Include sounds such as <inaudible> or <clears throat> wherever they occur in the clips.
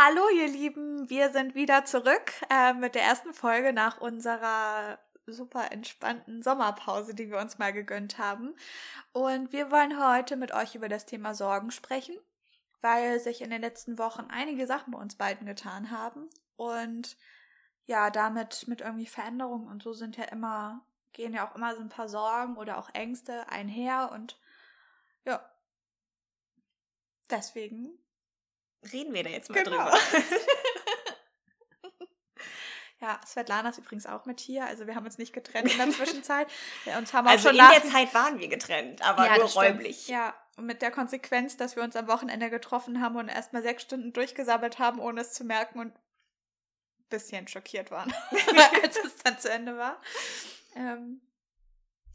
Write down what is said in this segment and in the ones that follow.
Hallo, ihr Lieben, wir sind wieder zurück äh, mit der ersten Folge nach unserer super entspannten Sommerpause, die wir uns mal gegönnt haben. Und wir wollen heute mit euch über das Thema Sorgen sprechen, weil sich in den letzten Wochen einige Sachen bei uns beiden getan haben. Und ja, damit mit irgendwie Veränderungen und so sind ja immer, gehen ja auch immer so ein paar Sorgen oder auch Ängste einher und ja. Deswegen reden wir da jetzt mal genau. drüber. <laughs> ja, Svetlana ist übrigens auch mit hier. Also wir haben uns nicht getrennt in der <laughs> Zwischenzeit. Wir uns haben auch also schon in der Zeit waren wir getrennt, aber ja, nur räumlich. Stimmt. Ja, und mit der Konsequenz, dass wir uns am Wochenende getroffen haben und erstmal sechs Stunden durchgesabbelt haben, ohne es zu merken und ein bisschen schockiert waren, <laughs> als es dann zu Ende war. Ähm,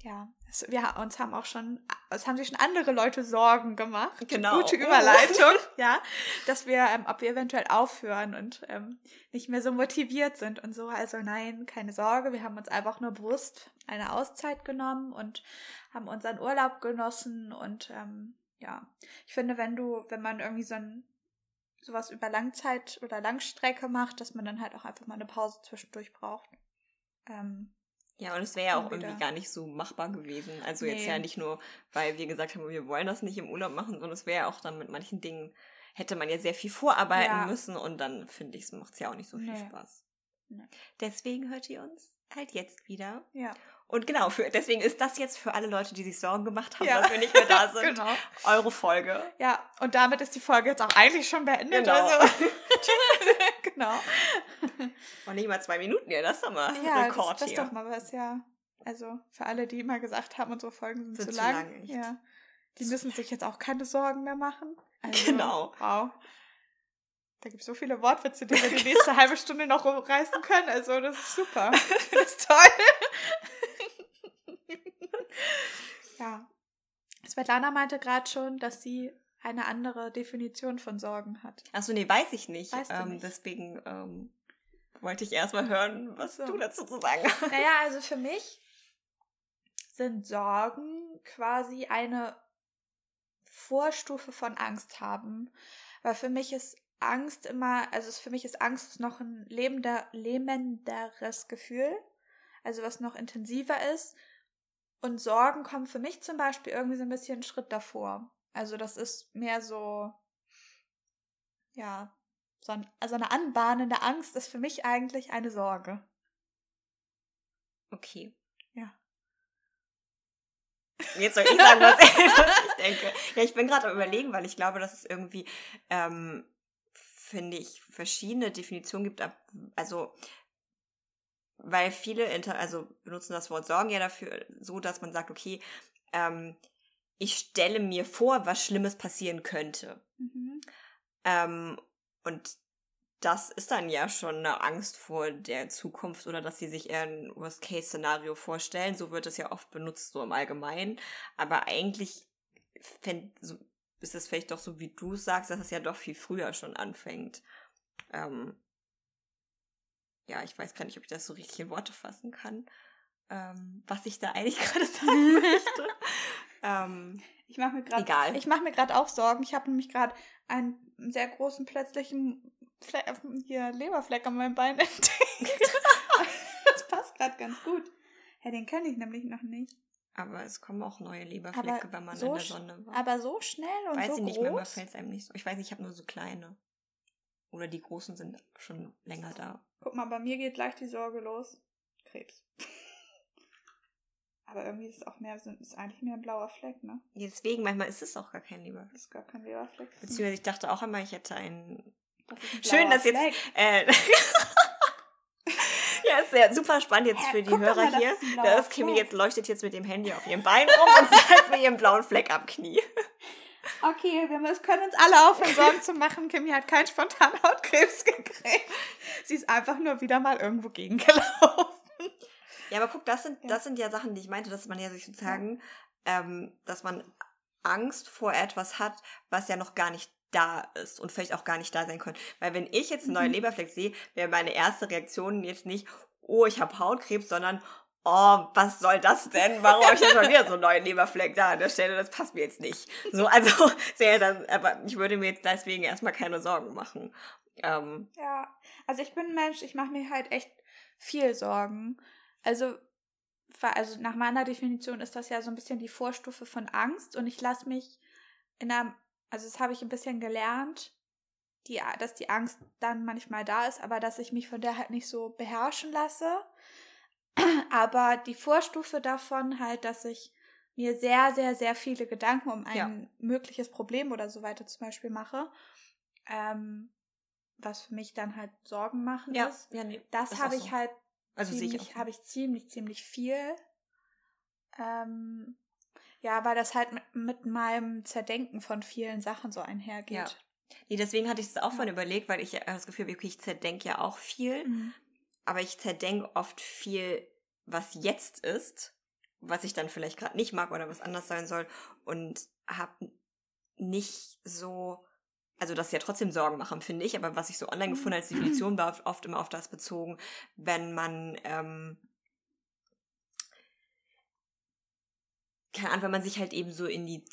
ja, es, wir uns haben auch schon, es haben sich schon andere Leute Sorgen gemacht. Genau. Gute Überleitung, <laughs> ja, dass wir, ähm, ob wir eventuell aufhören und ähm, nicht mehr so motiviert sind und so. Also nein, keine Sorge, wir haben uns einfach nur bewusst eine Auszeit genommen und haben unseren Urlaub genossen und ähm, ja, ich finde, wenn du, wenn man irgendwie so ein sowas über Langzeit oder Langstrecke macht, dass man dann halt auch einfach mal eine Pause zwischendurch braucht. Ähm, ja, und es wäre ja auch irgendwie gar nicht so machbar gewesen. Also nee. jetzt ja nicht nur, weil wir gesagt haben, wir wollen das nicht im Urlaub machen, sondern es wäre ja auch dann mit manchen Dingen, hätte man ja sehr viel vorarbeiten ja. müssen und dann finde ich, macht es ja auch nicht so viel nee. Spaß. Nee. Deswegen hört ihr uns halt jetzt wieder. Ja. Und genau, für, deswegen ist das jetzt für alle Leute, die sich Sorgen gemacht haben, ja. dass wir nicht mehr da <laughs> sind, genau. eure Folge. Ja, und damit ist die Folge jetzt auch eigentlich schon beendet. Genau. Also. <laughs> <laughs> genau. Und nicht mal zwei Minuten, ja, das ist doch mal ja, Rekord das, das hier. Das ist doch mal was, ja. Also für alle, die immer gesagt haben, unsere Folgen sind, sind zu, lang. lang ja. Die müssen sich jetzt auch keine Sorgen mehr machen. Also, genau. Wow. Da gibt es so viele Wortwitze, die wir die nächste halbe Stunde noch rumreißen können. Also das ist super. Das ist toll. Ja. Svetlana meinte gerade schon, dass sie eine andere Definition von Sorgen hat. Achso, nee, weiß ich nicht. Weißt du ähm, nicht. Deswegen ähm, wollte ich erstmal hören, was so. du dazu zu sagen hast. Naja, also für mich sind Sorgen quasi eine Vorstufe von Angst haben. Weil für mich ist Angst immer, also für mich ist Angst noch ein lebender, lähmenderes Gefühl. Also was noch intensiver ist. Und Sorgen kommen für mich zum Beispiel irgendwie so ein bisschen einen Schritt davor. Also das ist mehr so, ja, so ein, also eine anbahnende Angst ist für mich eigentlich eine Sorge. Okay. Ja. Jetzt soll ich sagen, was, <laughs> ich denke. Ja, ich bin gerade am überlegen, weil ich glaube, dass es irgendwie, ähm, finde ich, verschiedene Definitionen gibt. Also, weil viele, also benutzen das Wort Sorgen ja dafür so, dass man sagt, okay, ähm, ich stelle mir vor, was Schlimmes passieren könnte. Mhm. Ähm, und das ist dann ja schon eine Angst vor der Zukunft oder dass sie sich eher ein Worst-Case-Szenario vorstellen. So wird es ja oft benutzt, so im Allgemeinen. Aber eigentlich fänd, so, ist es vielleicht doch so, wie du sagst, dass es ja doch viel früher schon anfängt. Ähm, ja, ich weiß gar nicht, ob ich das so richtig in Worte fassen kann, ähm, was ich da eigentlich <laughs> gerade sagen möchte. Ähm, ich mache mir gerade egal. Ich mache mir gerade auch Sorgen. Ich habe nämlich gerade einen sehr großen plötzlichen Fle hier Leberfleck an meinem Bein <laughs> entdeckt. <laughs> das passt gerade ganz gut. Ja, den kenne ich nämlich noch nicht. Aber es kommen auch neue Leberflecke, aber wenn man so in der Sonne war. Aber so schnell und weiß so ich nicht, groß? manchmal fällt es einem nicht so. Ich weiß nicht, ich habe nur so kleine. Oder die großen sind schon länger da. Guck mal, bei mir geht gleich die Sorge los. Krebs. <laughs> Aber irgendwie ist es auch mehr, ist eigentlich mehr ein blauer Fleck, ne? Deswegen, manchmal ist es auch gar kein Leber. Ist gar kein Leberfleck. Beziehungsweise ich dachte auch immer, ich hätte einen. Das Schön, dass jetzt. Äh, <laughs> ja, ist ja super spannend jetzt für die Hörer mal, hier. Das Kimi jetzt leuchtet jetzt mit dem Handy auf ihrem Bein rum und <laughs> zeigt mir ihren blauen Fleck am Knie. Okay, wir müssen, können uns alle aufhören, Sorgen zu machen. Kimi hat keinen spontanen Hautkrebs gekriegt. Sie ist einfach nur wieder mal irgendwo gegengelaufen. Ja, aber guck, das sind, ja. das sind ja Sachen, die ich meinte, dass man ja sich sozusagen, ja. ähm, dass man Angst vor etwas hat, was ja noch gar nicht da ist und vielleicht auch gar nicht da sein könnte. Weil wenn ich jetzt einen neuen mhm. Leberfleck sehe, wäre meine erste Reaktion jetzt nicht, oh, ich habe Hautkrebs, sondern oh, was soll das denn? Warum habe ich jetzt mal wieder so einen neuen Leberfleck da an der Stelle? Das passt mir jetzt nicht. So, also, <laughs> sehr dann, aber ich würde mir jetzt deswegen erstmal keine Sorgen machen. Ähm, ja, also ich bin ein Mensch, ich mache mir halt echt viel Sorgen. Also, also nach meiner Definition ist das ja so ein bisschen die Vorstufe von Angst und ich lasse mich in einer, also das habe ich ein bisschen gelernt, die, dass die Angst dann manchmal da ist, aber dass ich mich von der halt nicht so beherrschen lasse. Aber die Vorstufe davon halt, dass ich mir sehr, sehr, sehr viele Gedanken um ein ja. mögliches Problem oder so weiter zum Beispiel mache, ähm, was für mich dann halt Sorgen machen ja. ist. Ja, nee, das, das habe ich so. halt also ziemlich, habe ich ziemlich, ziemlich viel. Ähm, ja, weil das halt mit, mit meinem Zerdenken von vielen Sachen so einhergeht. Ja. Nee, deswegen hatte ich es auch ja. von überlegt, weil ich das Gefühl habe, okay, ich zerdenke ja auch viel. Mhm. Aber ich zerdenke oft viel, was jetzt ist, was ich dann vielleicht gerade nicht mag oder was anders sein soll. Und habe nicht so also das ist ja trotzdem Sorgen machen, finde ich, aber was ich so online mhm. gefunden als Definition war, oft immer auf das bezogen, wenn man, ähm, keine Ahnung, wenn man sich halt eben so in die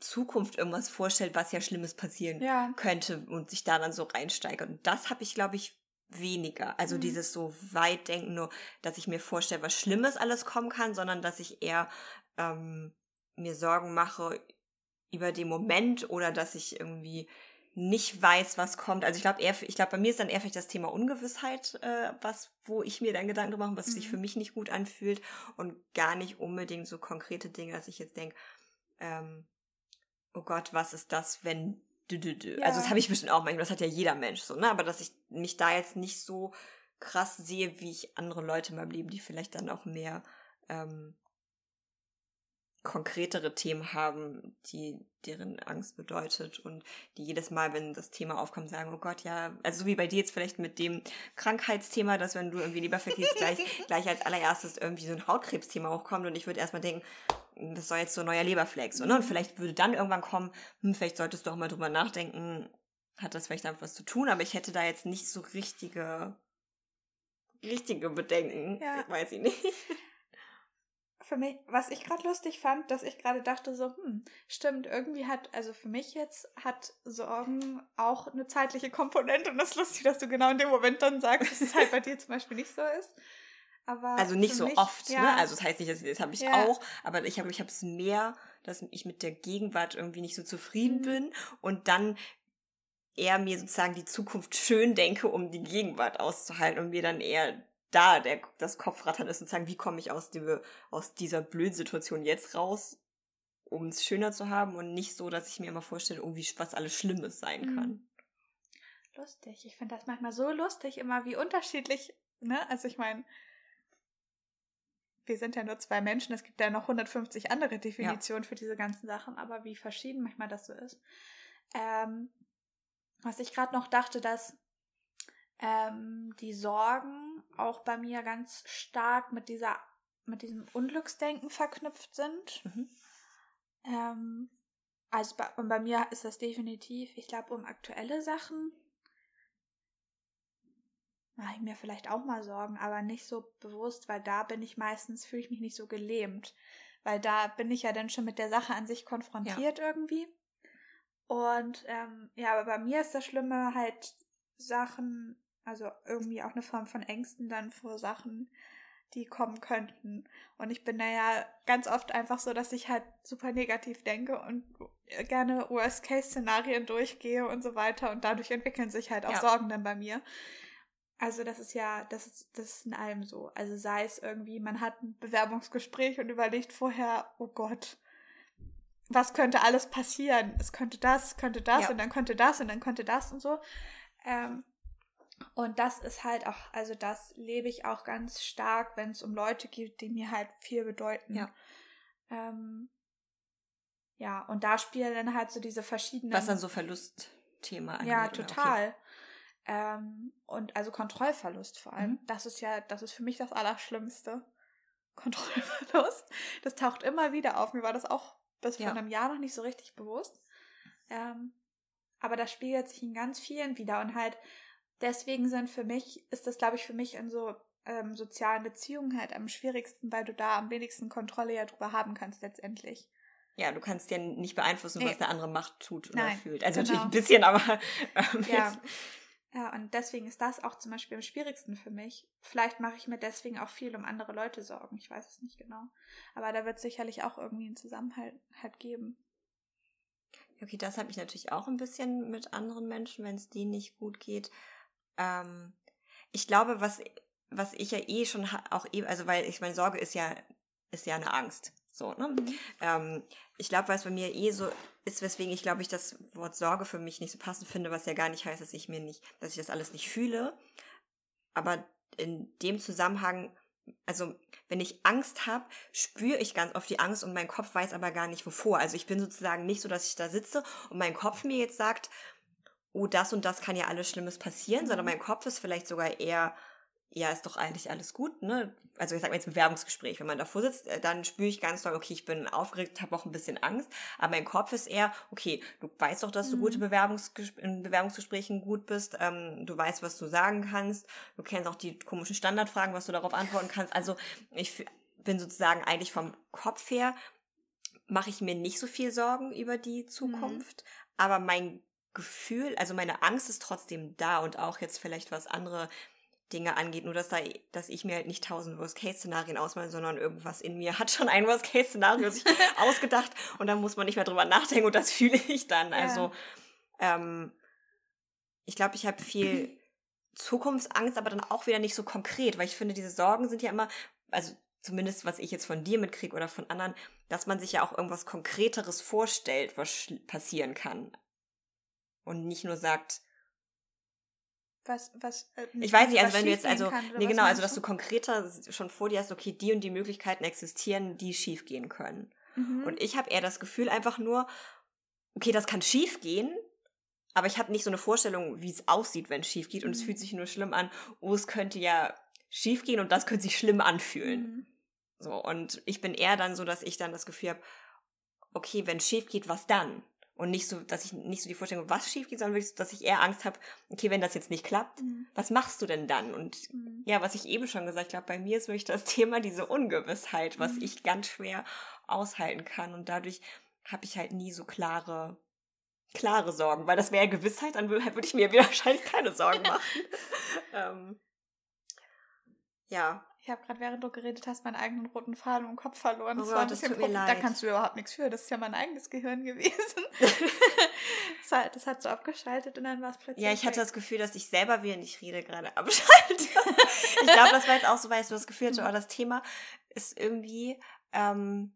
Zukunft irgendwas vorstellt, was ja Schlimmes passieren ja. könnte und sich da dann so reinsteigert. Und das habe ich, glaube ich, weniger. Also mhm. dieses so weit denken, nur, dass ich mir vorstelle, was Schlimmes alles kommen kann, sondern dass ich eher ähm, mir Sorgen mache über den Moment oder dass ich irgendwie nicht weiß, was kommt. Also ich glaube eher, ich glaube, bei mir ist dann eher vielleicht das Thema Ungewissheit, äh, was, wo ich mir dann Gedanken mache, was mhm. sich für mich nicht gut anfühlt und gar nicht unbedingt so konkrete Dinge, dass ich jetzt denke, ähm, oh Gott, was ist das, wenn dü, dü, dü. Ja. Also das habe ich bestimmt auch manchmal, das hat ja jeder Mensch so, ne? Aber dass ich mich da jetzt nicht so krass sehe, wie ich andere Leute in meinem Leben, die vielleicht dann auch mehr ähm, konkretere Themen haben, die deren Angst bedeutet und die jedes Mal, wenn das Thema aufkommt, sagen, oh Gott, ja, also so wie bei dir jetzt vielleicht mit dem Krankheitsthema, dass wenn du irgendwie lieber vergisst, gleich, <laughs> gleich als allererstes irgendwie so ein Hautkrebsthema hochkommt und ich würde erstmal denken, das soll jetzt so ein neuer Leberfleck, so, ne? Und vielleicht würde dann irgendwann kommen, hm, vielleicht solltest du auch mal drüber nachdenken, hat das vielleicht damit was zu tun, aber ich hätte da jetzt nicht so richtige, richtige Bedenken. Ja. Weiß ich nicht <laughs> für mich, was ich gerade lustig fand, dass ich gerade dachte so, hm, stimmt, irgendwie hat, also für mich jetzt hat Sorgen auch eine zeitliche Komponente und das ist lustig, dass du genau in dem Moment dann sagst, dass es halt bei dir zum Beispiel nicht so ist. Aber also nicht so mich, oft, ne? ja. ne? Also das heißt nicht, dass das habe ich ja. auch, aber ich habe ich habe es mehr, dass ich mit der Gegenwart irgendwie nicht so zufrieden mhm. bin und dann eher mir sozusagen die Zukunft <laughs> schön denke, um die Gegenwart auszuhalten und mir dann eher da der, das Kopfrattern ist sozusagen, wie komme ich aus, die, aus dieser blöden Situation jetzt raus, um es schöner zu haben und nicht so, dass ich mir immer vorstelle, irgendwie was alles Schlimmes sein mhm. kann. Lustig. Ich finde das manchmal so lustig, immer wie unterschiedlich, ne? Also ich meine, wir sind ja nur zwei Menschen, es gibt ja noch 150 andere Definitionen ja. für diese ganzen Sachen, aber wie verschieden manchmal das so ist. Ähm, was ich gerade noch dachte, dass ähm, die Sorgen auch bei mir ganz stark mit dieser, mit diesem Unglücksdenken verknüpft sind. Mhm. Ähm, also bei, bei mir ist das definitiv, ich glaube, um aktuelle Sachen mache ich mir vielleicht auch mal Sorgen, aber nicht so bewusst, weil da bin ich meistens, fühle ich mich nicht so gelähmt. Weil da bin ich ja dann schon mit der Sache an sich konfrontiert ja. irgendwie. Und ähm, ja, aber bei mir ist das Schlimme halt Sachen also irgendwie auch eine Form von Ängsten dann vor Sachen, die kommen könnten. Und ich bin da ja ganz oft einfach so, dass ich halt super negativ denke und gerne Worst-Case-Szenarien durchgehe und so weiter. Und dadurch entwickeln sich halt auch ja. Sorgen dann bei mir. Also das ist ja, das ist, das ist in allem so. Also sei es irgendwie, man hat ein Bewerbungsgespräch und überlegt vorher, oh Gott, was könnte alles passieren? Es könnte das, könnte das ja. und dann könnte das und dann könnte das und so. Ähm, und das ist halt auch, also das lebe ich auch ganz stark, wenn es um Leute geht, die mir halt viel bedeuten. Ja. Ähm, ja, und da spielen dann halt so diese verschiedenen. Was dann so Verlustthema angeht. Ja, total. Okay. Ähm, und also Kontrollverlust vor allem. Mhm. Das ist ja, das ist für mich das Allerschlimmste. <laughs> Kontrollverlust. Das taucht immer wieder auf. Mir war das auch bis ja. vor einem Jahr noch nicht so richtig bewusst. Ähm, aber das spiegelt sich in ganz vielen wieder und halt deswegen sind für mich, ist das, glaube ich, für mich in so ähm, sozialen Beziehungen halt am schwierigsten, weil du da am wenigsten Kontrolle ja drüber haben kannst letztendlich. Ja, du kannst ja nicht beeinflussen, nee. was der andere macht, tut oder Nein, fühlt. Also genau. natürlich ein bisschen, aber <laughs> ähm, ja. Ja, und deswegen ist das auch zum Beispiel am schwierigsten für mich. Vielleicht mache ich mir deswegen auch viel um andere Leute Sorgen. Ich weiß es nicht genau. Aber da wird es sicherlich auch irgendwie einen Zusammenhalt halt geben. Okay, das habe ich natürlich auch ein bisschen mit anderen Menschen, wenn es denen nicht gut geht. Ähm, ich glaube, was, was ich ja eh schon auch eh, also weil ich meine, Sorge ist ja, ist ja eine Angst. So, ne? Mhm. Ähm, ich glaube, was bei mir eh so ist, weswegen ich glaube ich das Wort Sorge für mich nicht so passend finde, was ja gar nicht heißt, dass ich mir nicht, dass ich das alles nicht fühle. Aber in dem Zusammenhang, also wenn ich Angst habe, spüre ich ganz oft die Angst und mein Kopf weiß aber gar nicht wovor. Also ich bin sozusagen nicht so, dass ich da sitze und mein Kopf mir jetzt sagt, oh, das und das kann ja alles Schlimmes passieren, sondern mhm. mein Kopf ist vielleicht sogar eher ja, ist doch eigentlich alles gut, ne? Also ich sag mal jetzt Bewerbungsgespräch, wenn man davor sitzt, äh, dann spüre ich ganz doll, okay, ich bin aufgeregt, habe auch ein bisschen Angst, aber mein Kopf ist eher, okay, du weißt doch, dass du gute mhm. Bewerbungsges in Bewerbungsgesprächen gut bist, ähm, du weißt, was du sagen kannst, du kennst auch die komischen Standardfragen, was du darauf antworten kannst. Also ich bin sozusagen eigentlich vom Kopf her, mache ich mir nicht so viel Sorgen über die mhm. Zukunft, mhm. aber mein Gefühl, also meine Angst ist trotzdem da und auch jetzt vielleicht was andere Dinge angeht. Nur, dass, da, dass ich mir halt nicht tausend Worst-Case-Szenarien ausmale, sondern irgendwas in mir hat schon ein Worst-Case-Szenario sich <laughs> ausgedacht und dann muss man nicht mehr drüber nachdenken und das fühle ich dann. Ja. Also, ähm, ich glaube, ich habe viel Zukunftsangst, aber dann auch wieder nicht so konkret, weil ich finde, diese Sorgen sind ja immer, also zumindest was ich jetzt von dir mitkriege oder von anderen, dass man sich ja auch irgendwas Konkreteres vorstellt, was passieren kann. Und nicht nur sagt, was, was, äh, ich weiß nicht, also wenn du jetzt, also, nee, genau, also, dass du konkreter schon vor dir hast, okay, die und die Möglichkeiten existieren, die schief gehen können. Mhm. Und ich habe eher das Gefühl einfach nur, okay, das kann schief gehen, aber ich habe nicht so eine Vorstellung, wie es aussieht, wenn es schief geht. Und mhm. es fühlt sich nur schlimm an, oh, es könnte ja schief gehen und das könnte sich schlimm anfühlen. Mhm. So, und ich bin eher dann so, dass ich dann das Gefühl habe, okay, wenn es schief geht, was dann? Und nicht so, dass ich nicht so die Vorstellung, was schief geht, sondern wirklich, dass ich eher Angst habe, okay, wenn das jetzt nicht klappt, mhm. was machst du denn dann? Und mhm. ja, was ich eben schon gesagt habe, bei mir ist wirklich das <laughs> Thema diese Ungewissheit, was mhm. ich ganz schwer aushalten kann. Und dadurch habe ich halt nie so klare, klare Sorgen, weil das wäre ja Gewissheit, dann würde, <laughs> würde ich mir wahrscheinlich keine Sorgen <laughs> machen. ähm, ja, ich habe gerade, während du geredet hast, meinen eigenen roten Faden im Kopf verloren. Das oh Gott, das tut mir leid. Da kannst du überhaupt nichts für. Das ist ja mein eigenes Gehirn gewesen. <laughs> das, hat, das, hat, so abgeschaltet und dann war es plötzlich. Ja, ich hatte das Gefühl, dass ich selber, während ich rede, gerade abschalte. <laughs> ich glaube, das war jetzt auch so, weil ich so das Gefühl hatte, oh, das Thema ist irgendwie ähm,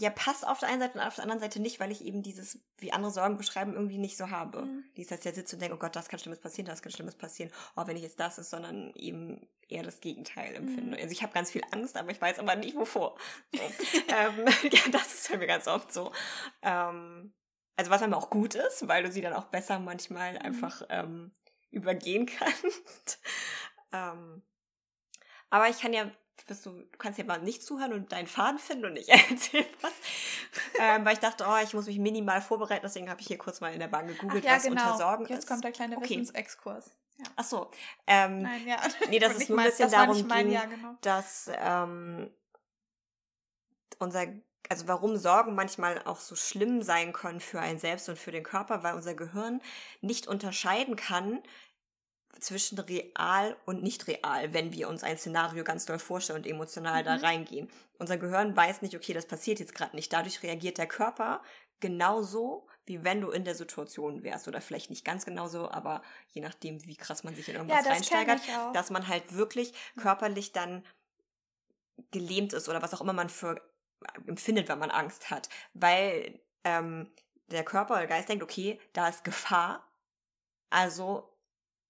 ja, passt auf der einen Seite und auf der anderen Seite nicht, weil ich eben dieses, wie andere Sorgen beschreiben, irgendwie nicht so habe. Mhm. Dieses, dass ich sitze und denke, oh Gott, das kann Schlimmes passieren, das kann Schlimmes passieren, oh, wenn ich jetzt das ist, sondern eben eher das Gegenteil empfinde. Mhm. Also ich habe ganz viel Angst, aber ich weiß aber nicht wovor. So. <laughs> ähm, <laughs> ja, das ist bei mir ganz oft so. Ähm, also was aber auch gut ist, weil du sie dann auch besser manchmal mhm. einfach ähm, übergehen <laughs> kannst. ähm, aber ich kann ja bist du, du kannst ja mal nicht zuhören und deinen Faden finden und ich <laughs> erzähle was. ähm, weil ich dachte, oh, ich muss mich minimal vorbereiten, deswegen habe ich hier kurz mal in der Bahn gegoogelt, Ach, ja, was genau. unter Sorgen Jetzt ist. Jetzt kommt der kleine okay. Wissensexkurs. Ja. Ach so. Ähm, Nein, ja. <laughs> Nee, dass es nur ein bisschen darum mein, ging, ja, genau. dass ähm, unser also warum Sorgen manchmal auch so schlimm sein können für einen selbst und für den Körper, weil unser Gehirn nicht unterscheiden kann, zwischen real und nicht real, wenn wir uns ein Szenario ganz doll vorstellen und emotional mhm. da reingehen. Unser Gehirn weiß nicht, okay, das passiert jetzt gerade nicht. Dadurch reagiert der Körper genauso, wie wenn du in der Situation wärst. Oder vielleicht nicht ganz genauso, aber je nachdem, wie krass man sich in irgendwas ja, reinsteigert, dass man halt wirklich körperlich dann gelähmt ist oder was auch immer man für empfindet, wenn man Angst hat. Weil ähm, der Körper oder Geist denkt, okay, da ist Gefahr, also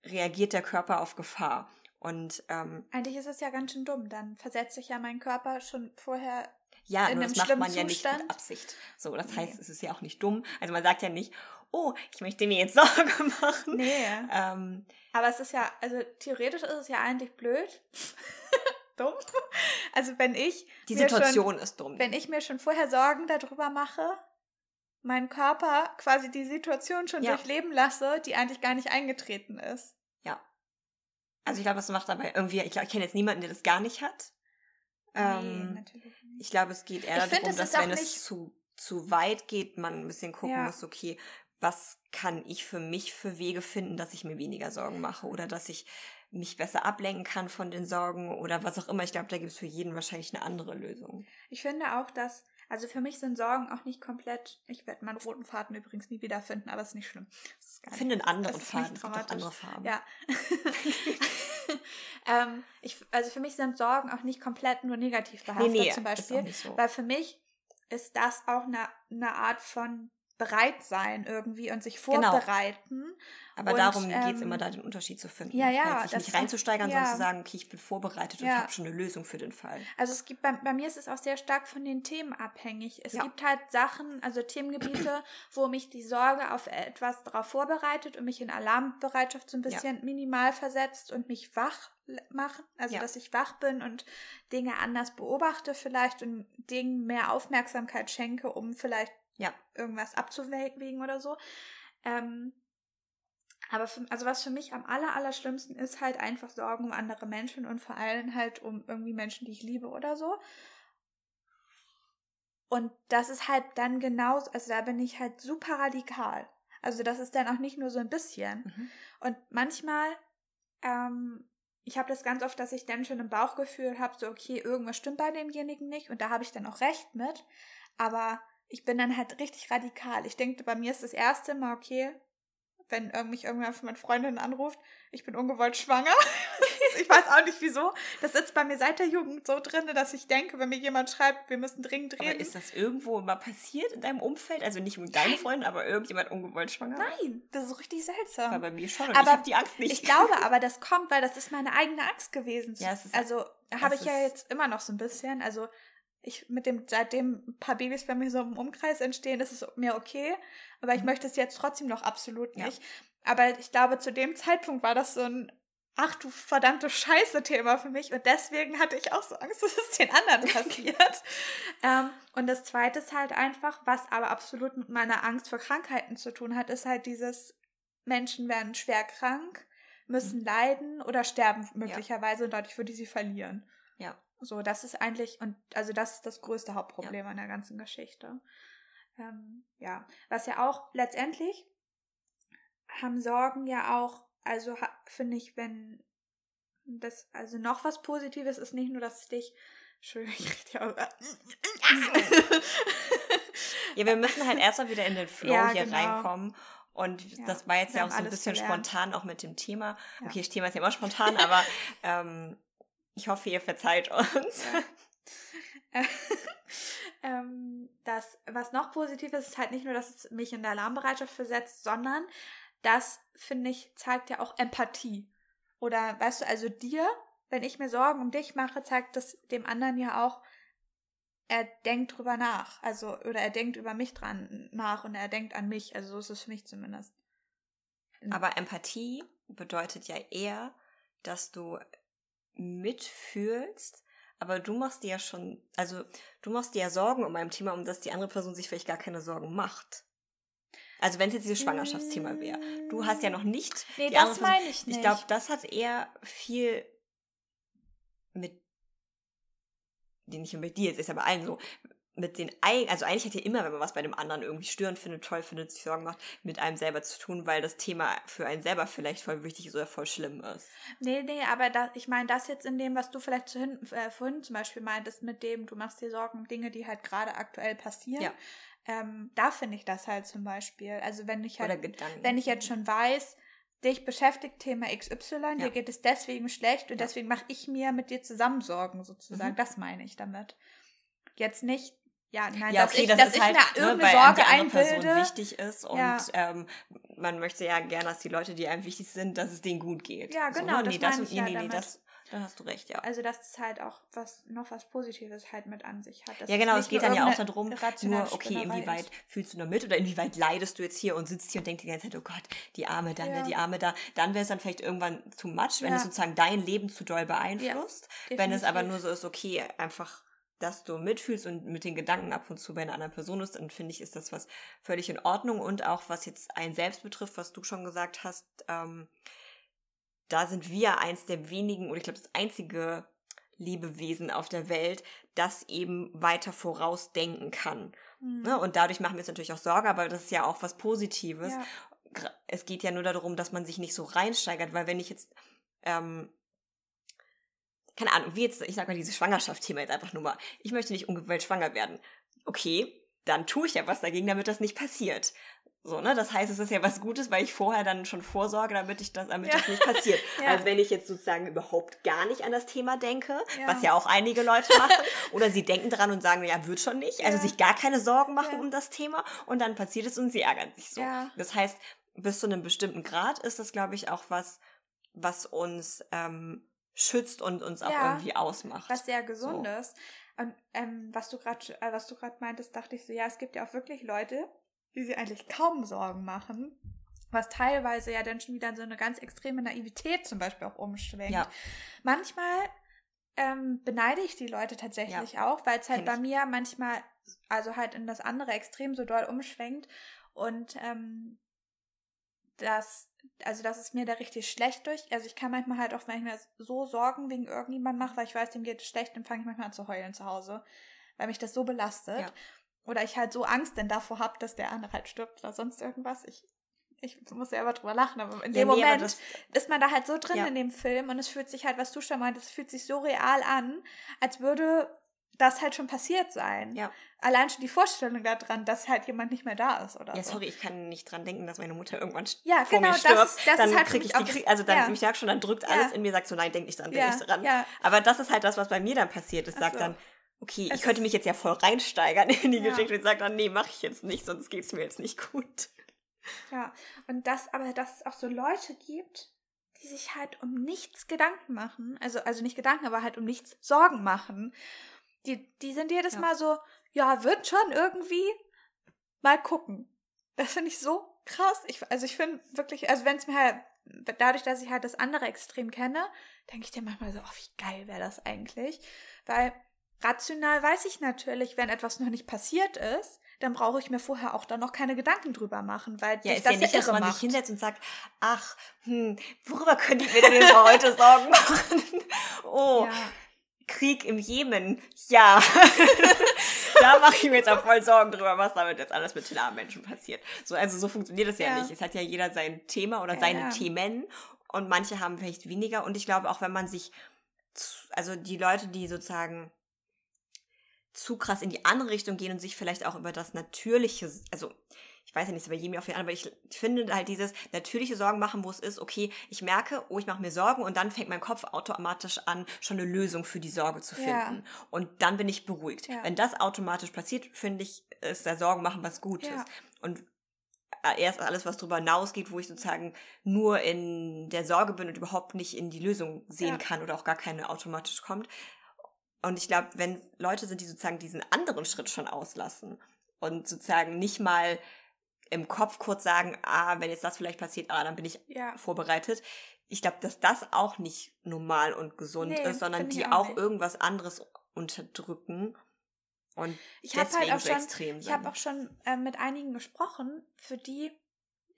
reagiert der Körper auf Gefahr. Und ähm, eigentlich ist es ja ganz schön dumm. Dann versetzt sich ja mein Körper schon vorher ja, in nur das macht man ja nicht mit Absicht. So, das heißt, nee. es ist ja auch nicht dumm. Also man sagt ja nicht, oh, ich möchte mir jetzt <laughs> Sorge machen. Nee. Ähm, Aber es ist ja, also theoretisch ist es ja eigentlich blöd. <laughs> dumm. Also wenn ich. Die Situation schon, ist dumm. Wenn ich mir schon vorher Sorgen darüber mache, meinen Körper quasi die Situation schon ja. durchleben lasse, die eigentlich gar nicht eingetreten ist. Ja. Also ich glaube, das macht dabei irgendwie, ich, glaub, ich kenne jetzt niemanden, der das gar nicht hat. Ähm, nee, natürlich nicht. ich glaube, es geht eher Ich find, darum, es dass wenn nicht- es zu, zu weit geht, man ein bisschen gucken Ja. muss, okay, was kann ich für mich für Wege finden, dass ich mir weniger Sorgen mache oder dass ich mich besser ablenken kann von den Sorgen oder was auch immer. Ich glaube, da gibt es für jeden wahrscheinlich eine andere Lösung. Ich finde auch, dass, also für mich sind Sorgen auch nicht komplett, ich werde meinen roten Faden übrigens nie wiederfinden, aber ist nicht schlimm. Ist finde einen anderen Faden, nicht dramatisch. andere Farben. Ja. <laughs> ähm, ich, also für mich sind Sorgen auch nicht komplett nur negativ nee, behaftet nee, zum ist Beispiel. so. Weil für mich ist das auch eine, eine Art von Bereitsein irgendwie und sich Genau. vorbereiten. Aber Und, darum geht es ähm, immer, da den Unterschied zu finden. ja, ja, Halt sich nicht reinzusteigern, ja. sondern zu sagen, okay, ich bin vorbereitet und Ja. ich habe schon eine Lösung für den Fall. Also es gibt bei, bei mir ist es auch sehr stark von den Themen abhängig. Es Ja. gibt halt Sachen, also Themengebiete, <clears throat> wo mich die Sorge auf etwas darauf vorbereitet und mich in Alarmbereitschaft so ein bisschen minimal versetzt und mich wach machen. Also dass ich wach bin und Dinge anders beobachte vielleicht und Dingen mehr Aufmerksamkeit schenke, um vielleicht Ja. irgendwas abzuwägen oder so. Ähm, aber für, also was für mich am aller, aller schlimmsten ist halt einfach Sorgen um andere Menschen und vor allem halt um irgendwie Menschen, die ich liebe oder so. Und das ist halt dann genauso, also da bin ich halt super radikal. Also das ist dann auch nicht nur so ein bisschen. Mhm. Und manchmal, ähm, ich habe das ganz oft, dass ich dann schon im Bauchgefühl habe, so okay, irgendwas stimmt bei demjenigen nicht und da habe ich dann auch recht mit. Aber ich bin dann halt richtig radikal. Ich denke, bei mir ist das erste Mal okay, wenn mich irgendwer von meinen Freundinnen anruft, ich bin ungewollt schwanger. <laughs> ich weiß auch nicht wieso. Das sitzt bei mir seit der Jugend so drin, dass ich denke, wenn mir jemand schreibt, wir müssen dringend Aber reden. ist das irgendwo mal passiert in deinem Umfeld? Also nicht mit deinen Freunden, aber irgendjemand ungewollt schwanger? Nein, das ist richtig seltsam. War bei mir schon Aber ich habe die Angst nicht. Ich glaube aber, das kommt, weil das ist meine eigene Angst gewesen. Ja, es ist- also habe ich ja jetzt immer noch so ein bisschen. Also ich mit dem, seitdem ein paar Babys bei mir so im Umkreis entstehen, ist es mir okay. Aber ich Mhm. möchte es jetzt trotzdem noch absolut Ja. nicht. Aber ich glaube, zu dem Zeitpunkt war das so ein Ach du verdammte Scheiße-Thema für mich und deswegen hatte ich auch so Angst, <laughs> dass es den anderen <laughs> passiert. ähm, und das Zweite ist halt einfach, was aber absolut mit meiner Angst vor Krankheiten zu tun hat, ist halt dieses Menschen werden schwer krank, Mhm. müssen leiden oder sterben möglicherweise und dadurch würde ich sie verlieren. Ja. So, das ist eigentlich, und also das ist das größte Hauptproblem an der ganzen Geschichte. Ähm, ja, was ja auch letztendlich haben Sorgen ja auch, also finde ich, wenn das, also noch was Positives ist nicht nur, dass es dich, Entschuldigung, ich rede ja auch, Ja, wir müssen halt erstmal wieder in den <laughs> Flow Ja, hier genau. reinkommen. Und Ja, das war jetzt ja auch so ein bisschen gelernt. spontan, auch mit dem Thema. Ja. Okay, das Thema ist ja immer spontan, aber <laughs> ähm, ich hoffe, ihr verzeiht uns. Ja. <laughs> ähm, das, was noch positiv ist, ist halt nicht nur, dass es mich in der Alarmbereitschaft versetzt, sondern das, finde ich, zeigt ja auch Empathie. Oder, weißt du, also dir, wenn ich mir Sorgen um dich mache, zeigt das dem anderen ja auch, er denkt drüber nach. Also, oder er denkt über mich dran nach und er denkt an mich. Also, so ist es für mich zumindest. Aber Empathie bedeutet ja eher, dass du mitfühlst, aber du machst dir ja schon, also du machst dir ja Sorgen um ein Thema, um das die andere Person sich vielleicht gar keine Sorgen macht. Also wenn es jetzt dieses Schwangerschaftsthema wäre. Du hast ja noch nicht Nee, das meine ich nicht. Ich glaube, das hat eher viel mit, die nicht nur mit dir jetzt ist, aber allen so, mit den eigenen, also eigentlich hat ja immer, wenn man was bei dem anderen irgendwie störend findet, toll findet, sich Sorgen macht, mit einem selber zu tun, weil das Thema für einen selber vielleicht voll wichtig ist oder voll schlimm ist. Nee, nee, aber da, ich meine, das jetzt in dem, was du vielleicht zu hin, äh, vorhin zum Beispiel meintest, mit dem, du machst dir Sorgen um Dinge, die halt gerade aktuell passieren. Ja. Ähm, da finde ich das halt zum Beispiel. Also wenn ich halt, wenn ich jetzt schon weiß, dich beschäftigt Thema XY, Ja. dir geht es deswegen schlecht und Ja. deswegen mache ich mir mit dir zusammen Sorgen sozusagen. Mhm. Das meine ich damit. Jetzt nicht, ja, nein, ja, dass okay, ich, das dass ist ich halt, mir ne, irgendeine Sorge andere Person einbilde. wichtig ist und Ja. ähm, man möchte ja gerne, dass die Leute, die einem wichtig sind, dass es denen gut geht. Ja, So, genau, ne? das nee, das, meine ich nee, ja nee, nee, damit. das, da hast du recht, ja. Also, dass es halt auch was, noch was Positives halt mit an sich hat. Ja, genau, es geht nur dann ja auch darum, nur, okay, inwieweit ist. fühlst du da mit oder inwieweit leidest du jetzt hier und sitzt hier und denkst die ganze Zeit, oh Gott, die Arme da, Ja. ne, die Arme da. Dann wäre es dann vielleicht irgendwann too much, wenn Ja. es sozusagen dein Leben zu doll beeinflusst. wenn es aber nur so ist, okay, einfach, dass du mitfühlst und mit den Gedanken ab und zu bei einer anderen Person ist, dann finde ich, ist das was völlig in Ordnung und auch was jetzt einen selbst betrifft, was du schon gesagt hast, ähm, da sind wir eins der wenigen, oder ich glaube das einzige Lebewesen auf der Welt, das eben weiter vorausdenken kann. Mhm. Ne? Und dadurch machen wir uns natürlich auch Sorge, aber das ist ja auch was Positives. Ja. Es geht ja nur darum, dass man sich nicht so reinsteigert, weil wenn ich jetzt, ähm, keine Ahnung, wie jetzt, ich sag mal, dieses Schwangerschaftsthema jetzt einfach nur mal, ich möchte nicht ungewollt schwanger werden. Okay, dann tue ich ja was dagegen, damit das nicht passiert. So, ne? Das heißt, es ist ja was Gutes, weil ich vorher dann schon vorsorge, damit ich das, damit ja. das nicht passiert. <laughs> ja. Also wenn ich jetzt sozusagen überhaupt gar nicht an das Thema denke, ja. was ja auch einige Leute machen, <laughs> oder sie denken dran und sagen, ja, wird schon nicht, also sich gar keine Sorgen machen um das Thema und dann passiert es und sie ärgern sich so. Das heißt, bis zu einem bestimmten Grad ist das, glaube ich, auch was, was uns ähm, schützt und uns auch irgendwie ausmacht. Was sehr gesund so. Und ähm, was du gerade, äh, was du gerade meintest, dachte ich so, ja, es gibt ja auch wirklich Leute, die sich eigentlich kaum Sorgen machen, was teilweise ja dann schon wieder in so eine ganz extreme Naivität zum Beispiel auch umschwenkt. Ja. Manchmal ähm, beneide ich die Leute tatsächlich ja. auch, weil es halt Kenn bei ich. mir manchmal, also halt in das andere Extrem so doll umschwenkt und ähm, das, also das ist mir da richtig schlecht durch. Also ich kann manchmal halt auch, wenn ich mir so Sorgen wegen irgendjemand mache, weil ich weiß, dem geht es schlecht, dann fange ich manchmal an zu heulen zu Hause, weil mich das so belastet. Ja. Oder ich halt so Angst denn davor habe, dass der andere halt stirbt oder sonst irgendwas. Ich, ich muss selber drüber lachen, aber in dem ja, nee, Moment das, ist man da halt so drin ja. in dem Film und es fühlt sich halt, was du schon meintest, es fühlt sich so real an, als würde das halt schon passiert sein. Ja. Allein schon die Vorstellung daran, dass halt jemand nicht mehr da ist oder ja, so. sorry, ich kann nicht dran denken, dass meine Mutter irgendwann ja, vor genau, mir stirbt. Das, das dann halt kriege ich die, krieg, also dann, ja. ich sag schon, dann drückt alles ja. in mir, sagt so, nein, denk nicht dran, denk nicht dran. Ja. Aber das ist halt das, was bei mir dann passiert ist, sagt so. dann, okay, es ich könnte mich jetzt ja voll reinsteigern in die ja. Geschichte und sagen dann, nee, mach ich jetzt nicht, sonst geht's mir jetzt nicht gut. Ja, und das, aber dass es auch so Leute gibt, die sich halt um nichts Gedanken machen, also, also nicht Gedanken, aber halt um nichts Sorgen machen. Die, die sind jedes ja. Mal so, ja, wird schon irgendwie mal gucken. Das finde ich so krass. Ich, also ich finde wirklich, also wenn es mir halt, dadurch, dass ich halt das andere Extrem kenne, denke ich dir manchmal so, oh, wie geil wäre das eigentlich. Weil Rational weiß ich natürlich, wenn etwas noch nicht passiert ist, dann brauche ich mir vorher auch dann noch keine Gedanken drüber machen, weil ja, ist das ja nicht, dass man macht. sich hinsetzt und sagt, ach, hm, worüber könnte ich mir denn heute Sorgen <laughs> machen? oh, ja. Krieg im Jemen, ja. <laughs> da mache ich mir jetzt auch voll Sorgen drüber, was damit jetzt alles mit den armen Menschen passiert. So, also so funktioniert das ja, ja. nicht. Es hat ja jeder sein Thema oder ja, seine Themen und manche haben vielleicht weniger. Und ich glaube auch, wenn man sich, also die Leute, die sozusagen zu krass in die andere Richtung gehen und sich vielleicht auch über das Natürliche, also weiß ja nicht, bei jedem auf jeden Fall, aber ich finde halt dieses natürliche Sorgen machen, wo es ist, okay, ich merke, oh, ich mache mir Sorgen und dann fängt mein Kopf automatisch an, schon eine Lösung für die Sorge zu finden. Ja. Und dann bin ich beruhigt. Ja. Wenn das automatisch passiert, finde ich, ist der Sorgen machen was Gutes. Ja. Und äh, erst alles, was darüber hinausgeht, wo ich sozusagen nur in der Sorge bin und überhaupt nicht in die Lösung sehen kann oder auch gar keine automatisch kommt, und ich glaube, wenn Leute sind, die sozusagen diesen anderen Schritt schon auslassen und sozusagen nicht mal im Kopf kurz sagen, ah, wenn jetzt das vielleicht passiert, ah, dann bin ich ja. vorbereitet. Ich glaube, dass das auch nicht normal und gesund nee, ist, sondern die auch, auch irgendwas anderes unterdrücken und ich deswegen halt so schon, extrem sind. Ich habe auch schon äh, mit einigen gesprochen, für die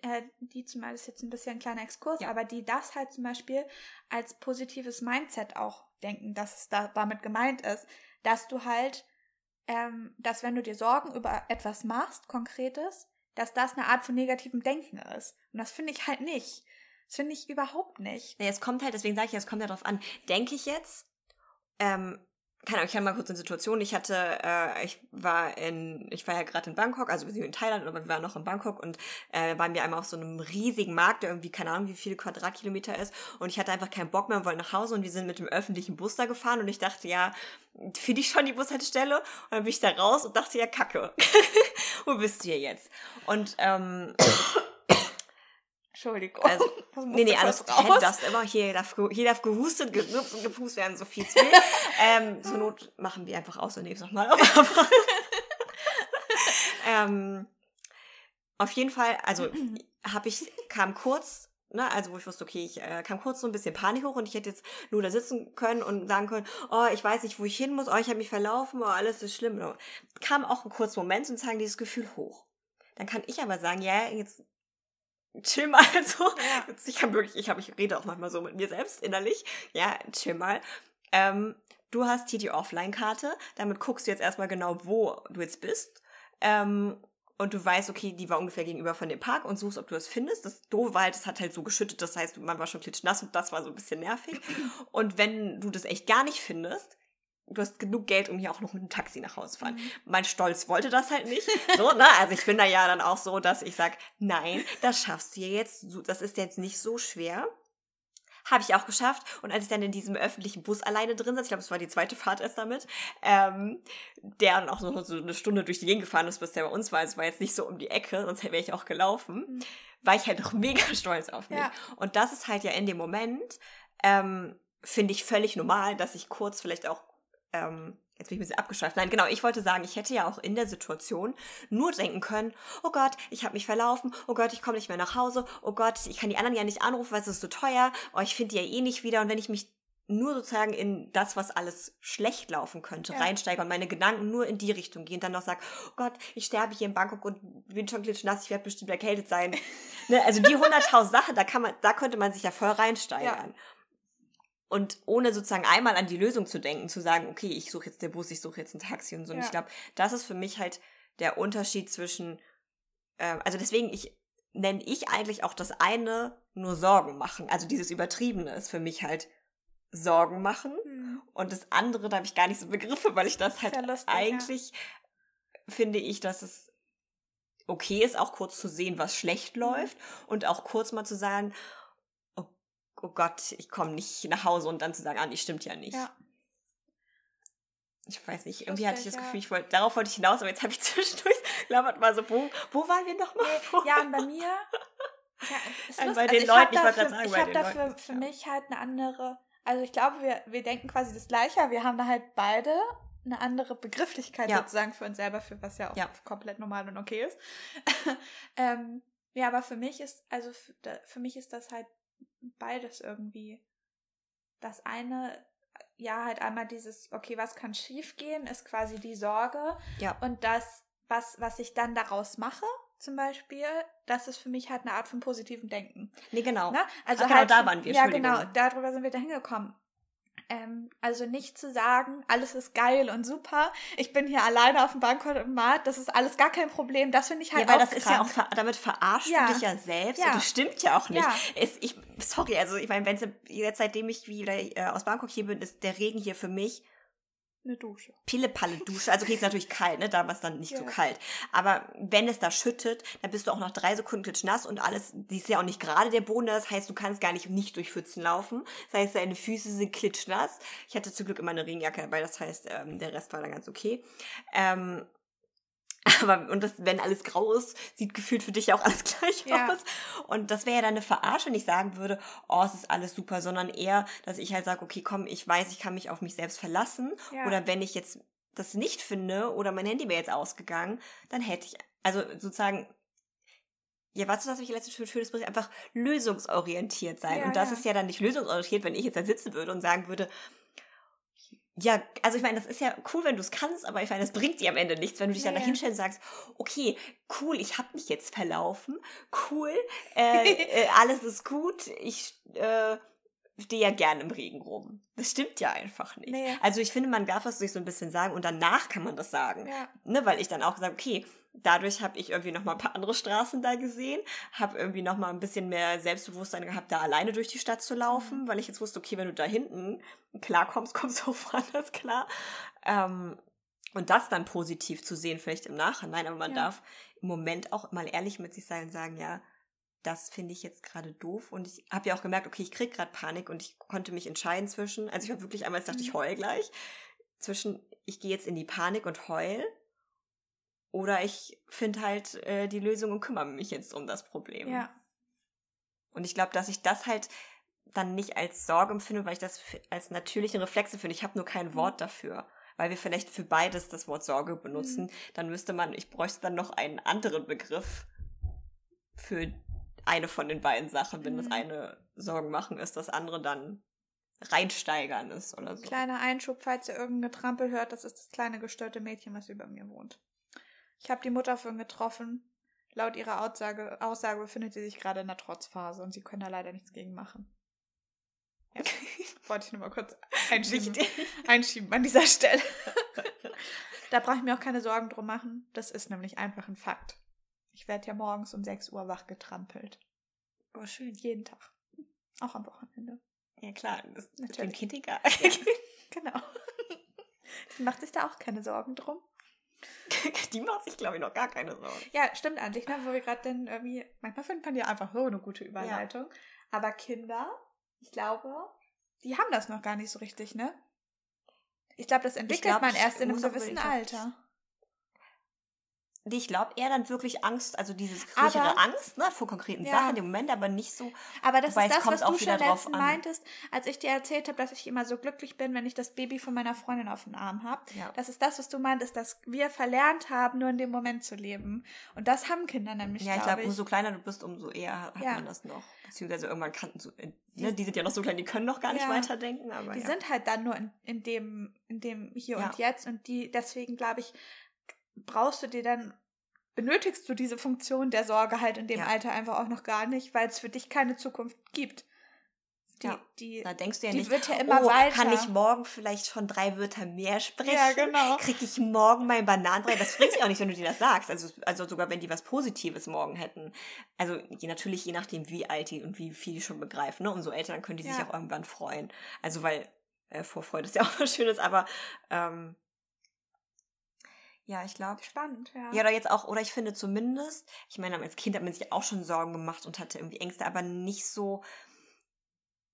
äh, die zumal ist jetzt ein bisschen ein kleiner Exkurs, ja. aber die das halt zum Beispiel als positives Mindset auch denken, dass es da damit gemeint ist, dass du halt, ähm, dass wenn du dir Sorgen über etwas machst, Konkretes, dass das eine Art von negativem Denken ist. Und das finde ich halt nicht. Das finde ich überhaupt nicht. Ja, es kommt halt, deswegen sage ich, es kommt ja darauf an, denke ich jetzt, ähm, keine Ahnung, ich kann mal kurz eine Situation. Ich hatte, äh, ich war in, ich war ja gerade in Bangkok, also wir sind in Thailand, aber wir waren noch in Bangkok und äh, waren wir einmal auf so einem riesigen Markt, der irgendwie, keine Ahnung, wie viele Quadratkilometer ist. Und ich hatte einfach keinen Bock mehr und wollte nach Hause und wir sind mit dem öffentlichen Bus da gefahren und ich dachte, ja, finde ich schon die Bushaltestelle? Und dann bin ich da raus und dachte, ja, kacke. <laughs> Wo bist du hier jetzt? Und ähm, Entschuldigung. Also, nee, nee, alles raus. Das immer. Hier darf, hier darf gehustet, gerübst und gepust werden, so viel zu will. <laughs> ähm, zur Not machen wir einfach aus und nehmen es nochmal auf. <laughs> ähm, auf jeden Fall, also <clears throat> habe ich, kam kurz, ne, also wo ich wusste, okay, ich äh, kam kurz so ein bisschen Panik hoch und ich hätte jetzt nur da sitzen können und sagen können, oh, ich weiß nicht, wo ich hin muss, oh, ich habe mich verlaufen, oh, alles ist schlimm. Kam auch ein kurzer Moment und sagen dieses Gefühl hoch. Dann kann ich aber sagen, ja, jetzt chill mal <laughs> so. Ja. Ich kann wirklich, ich habe, ich rede auch manchmal so mit mir selbst innerlich. Ja, chill mal. Ähm, du hast hier die Offline-Karte. Damit guckst du jetzt erstmal genau, wo du jetzt bist. Ähm, und du weißt, okay, die war ungefähr gegenüber von dem Park und suchst, ob du es findest. Das doof war halt, es hat halt so geschüttet, das heißt, man war schon klitschnass und das war so ein bisschen nervig. <laughs> Und wenn du das echt gar nicht findest, du hast genug Geld, um hier auch noch mit einem Taxi nach Hause fahren. Mhm. Mein Stolz wollte das halt nicht. <laughs> So, ne? Also ich bin da ja dann auch so, dass ich sag, nein, das schaffst du jetzt. Das ist jetzt nicht so schwer. Habe ich auch geschafft. Und als ich dann in diesem öffentlichen Bus alleine drin saß, ich glaube, es war die zweite Fahrt erst damit, ähm, der dann auch noch so eine Stunde durch die Gegend gefahren ist, bis der bei uns war. Es war jetzt nicht so um die Ecke, sonst wäre ich auch gelaufen. Mhm. War ich halt noch <laughs> mega stolz auf mich. Ja. Und das ist halt ja in dem Moment, ähm, finde ich völlig normal, dass ich kurz vielleicht auch, ähm, jetzt bin ich ein bisschen abgeschweift. Nein, genau, ich wollte sagen, ich hätte ja auch in der Situation nur denken können, oh Gott, ich habe mich verlaufen, oh Gott, ich komme nicht mehr nach Hause, oh Gott, ich kann die anderen ja nicht anrufen, weil es ist so teuer, oh, ich finde die ja eh nicht wieder. Und wenn ich mich nur sozusagen in das, was alles schlecht laufen könnte, Ja. reinsteige und meine Gedanken nur in die Richtung gehen, dann noch sage, oh Gott, ich sterbe hier in Bangkok und bin schon klitschnass, ich werde bestimmt erkältet sein. <laughs> ne, also die 100.000 Sachen, da kann man, da könnte man sich ja voll reinsteigern. Und ohne sozusagen einmal an die Lösung zu denken, zu sagen, okay, ich suche jetzt den Bus, ich suche jetzt ein Taxi und so. Und Ja. ich glaube, das ist für mich halt der Unterschied zwischen, äh, also deswegen, ich nenne ich eigentlich auch das eine nur Sorgen machen. Also dieses Übertriebene ist für mich halt Sorgen machen. Mhm. Und das andere, da habe ich gar nicht so Begriffe, weil ich das halt Sehr lustig, ja. eigentlich finde ich, dass es okay ist, auch kurz zu sehen, was schlecht Mhm. läuft und auch kurz mal zu sagen, oh Gott, ich komme nicht nach Hause und dann zu sagen, ah, nee, stimmt ja nicht. Ja. Ich weiß nicht, irgendwie hatte ich das. Gefühl, ich wollte, darauf wollte ich hinaus, aber jetzt habe ich <laughs> zwischendurch labert mal so, wo, wo waren wir nochmal? Ja, und bei mir. Ja, ist Also lustig. bei den ich hab Leuten, ich wollte gerade sagen, ich bei hab den dafür Leuten, für ja. mich halt eine andere. Also ich glaube, wir, wir denken quasi das Gleiche, aber wir haben da halt beide eine andere Begrifflichkeit Ja. sozusagen für uns selber, für was ja auch Ja. komplett normal und okay ist. <laughs> ähm, ja, aber für mich ist, also für, für mich ist das halt beides irgendwie. Das eine, ja, halt einmal dieses, okay, was kann schiefgehen, ist quasi die Sorge. Ja. Und das, was, was ich dann daraus mache, zum Beispiel, das ist für mich halt eine Art von positivem Denken. Nee, genau. Ne? Also Ach, genau, halt da waren wir, Ja, genau, darüber sind wir da hingekommen. Ähm, also nicht zu sagen, alles ist geil und super, ich bin hier alleine auf dem Bankomat, das ist alles gar kein Problem, das finde ich halt ja, weil auch das ist ja auch, krank. ver damit verarscht Ja. du dich ja selbst Ja. und das stimmt ja auch nicht. Ja. Es, ich, sorry, also ich meine, wenn jetzt seitdem ich wieder äh, aus Bangkok hier bin, ist der Regen hier für mich Eine Dusche. Pille-Palle-Dusche. Also okay, ist natürlich kalt, ne? Da war es dann nicht so Ja. kalt. Aber wenn es da schüttet, dann bist du auch nach drei Sekunden klitschnass und alles, die ist ja auch nicht gerade der Boden, das heißt, du kannst gar nicht nicht durch Pfützen laufen. Das heißt, deine Füße sind klitschnass. Ich hatte zum Glück immer eine Regenjacke dabei, das heißt, ähm, der Rest war dann ganz okay. Ähm, aber, und das, wenn alles grau ist, sieht gefühlt für dich auch alles <laughs> gleich Ja. aus. Und das wäre ja dann eine Verarsche, wenn ich sagen würde, oh, es ist alles super, sondern eher, dass ich halt sage, okay, komm, ich weiß, ich kann mich auf mich selbst verlassen. Ja. Oder wenn ich jetzt das nicht finde oder mein Handy wäre jetzt ausgegangen, dann hätte ich, also sozusagen, ja, weißt du, was ich letztens für ein schönes Bericht, einfach lösungsorientiert sein. Ja, und das ist ja dann nicht lösungsorientiert, wenn ich jetzt da sitzen würde und sagen würde, ja, also ich meine, das ist ja cool, wenn du es kannst, aber ich meine, das bringt dir am Ende nichts, wenn du dich Ja, dann da hinstellst und sagst, okay, cool, ich habe mich jetzt verlaufen, cool, äh, <laughs> äh, alles ist gut, ich äh, stehe ja gern im Regen rum. Das stimmt ja einfach nicht. Nee. Also ich finde, man darf das sich so ein bisschen sagen und danach kann man das sagen. Ja. Ne, weil ich dann auch gesagt, okay, dadurch habe ich irgendwie noch mal ein paar andere Straßen da gesehen, habe irgendwie noch mal ein bisschen mehr Selbstbewusstsein gehabt, da alleine durch die Stadt zu laufen, weil ich jetzt wusste, okay, wenn du da hinten klarkommst, <laughs> kommst du auch woanders klar. Ähm, und das dann positiv zu sehen, vielleicht im Nachhinein, aber man Ja. darf im Moment auch mal ehrlich mit sich sein und sagen, ja, das finde ich jetzt gerade doof. Und ich habe ja auch gemerkt, okay, ich krieg gerade Panik und ich konnte mich entscheiden zwischen, also ich habe wirklich einmal dachte ich Mhm. heul gleich, zwischen ich gehe jetzt in die Panik und heul oder ich finde halt äh, die Lösung und kümmere mich jetzt um das Problem. Ja. Und ich glaube, dass ich das halt dann nicht als Sorge empfinde, weil ich das als natürliche Reflexe finde. Ich habe nur kein Wort dafür. Weil wir vielleicht für beides das Wort Sorge benutzen. Dann müsste man, ich bräuchte dann noch einen anderen Begriff für eine von den beiden Sachen. Wenn das Mhm. eine Sorgen machen ist, das andere dann reinsteigern ist oder so. Kleiner Einschub, falls ihr irgendein Getrampel hört, das ist das kleine gestörte Mädchen, was über mir wohnt. Ich habe die Mutter von getroffen. laut ihrer Aussage, Aussage befindet sie sich gerade in einer Trotzphase und sie können da leider nichts gegen machen. Ja. <laughs> Wollte ich nur mal kurz einschieben, einschieben an dieser Stelle. da brauche ich mir auch keine Sorgen drum machen. Das ist nämlich einfach ein Fakt. Ich werde ja morgens um 6 Uhr wach getrampelt. Oh, schön. Jeden Tag. Auch am Wochenende. Ja, klar. Das ist natürlich. dem Kind egal. <laughs> genau. <laughs> Die macht sich da auch keine Sorgen drum. <laughs> Die macht sich, glaube ich, noch gar keine Sorgen. Ja, stimmt eigentlich, ne? Wo wir gerade dann irgendwie, manchmal findet man ja einfach so eine gute Überleitung. Ja. Aber Kinder, ich glaube, die haben das noch gar nicht so richtig, ne? Ich glaube, das entwickelt glaub, man erst in einem gewissen Alter ich glaube eher dann wirklich Angst, also dieses größere Angst ne, vor konkreten ja. Sachen im Moment, aber nicht so. Aber das ist das, was du schon letztens meintest, als ich dir erzählt habe, dass ich immer so glücklich bin, wenn ich das Baby von meiner Freundin auf dem Arm habe. Ja. Das ist das, was du meintest, dass wir verlernt haben, nur in dem Moment zu leben. Und das haben Kinder nämlich. Ja, ich glaube, umso kleiner du bist, umso eher hat ja. man das noch. Beziehungsweise irgendwann kannten so, äh, ne, die sind ja noch so klein, die können noch gar nicht weiterdenken. Aber die sind halt dann nur in, in dem, in dem Hier und Jetzt und die, deswegen glaube ich, brauchst du dir dann, benötigst du diese Funktion der Sorge halt in dem ja. Alter einfach auch noch gar nicht, weil es für dich keine Zukunft gibt. Die, ja. die, da denkst du ja die nicht, wird ja immer oh, weiter. kann ich morgen vielleicht schon drei Wörter mehr sprechen? Ja, genau. Krieg ich morgen mein Bananenbrei? Das bringt sich auch nicht, wenn du dir das sagst. Also, also sogar wenn die was Positives morgen hätten. Also je, natürlich je nachdem, wie alt die und wie viel die schon begreifen. Ne? Umso älter, dann können die ja. sich auch irgendwann freuen. Also weil äh, Vorfreude ist ja auch was Schönes, aber ähm, ja, ich glaube. Spannend, ja. Ja, oder jetzt auch, oder ich finde zumindest, ich meine, als Kind hat man sich auch schon Sorgen gemacht und hatte irgendwie Ängste, aber nicht so,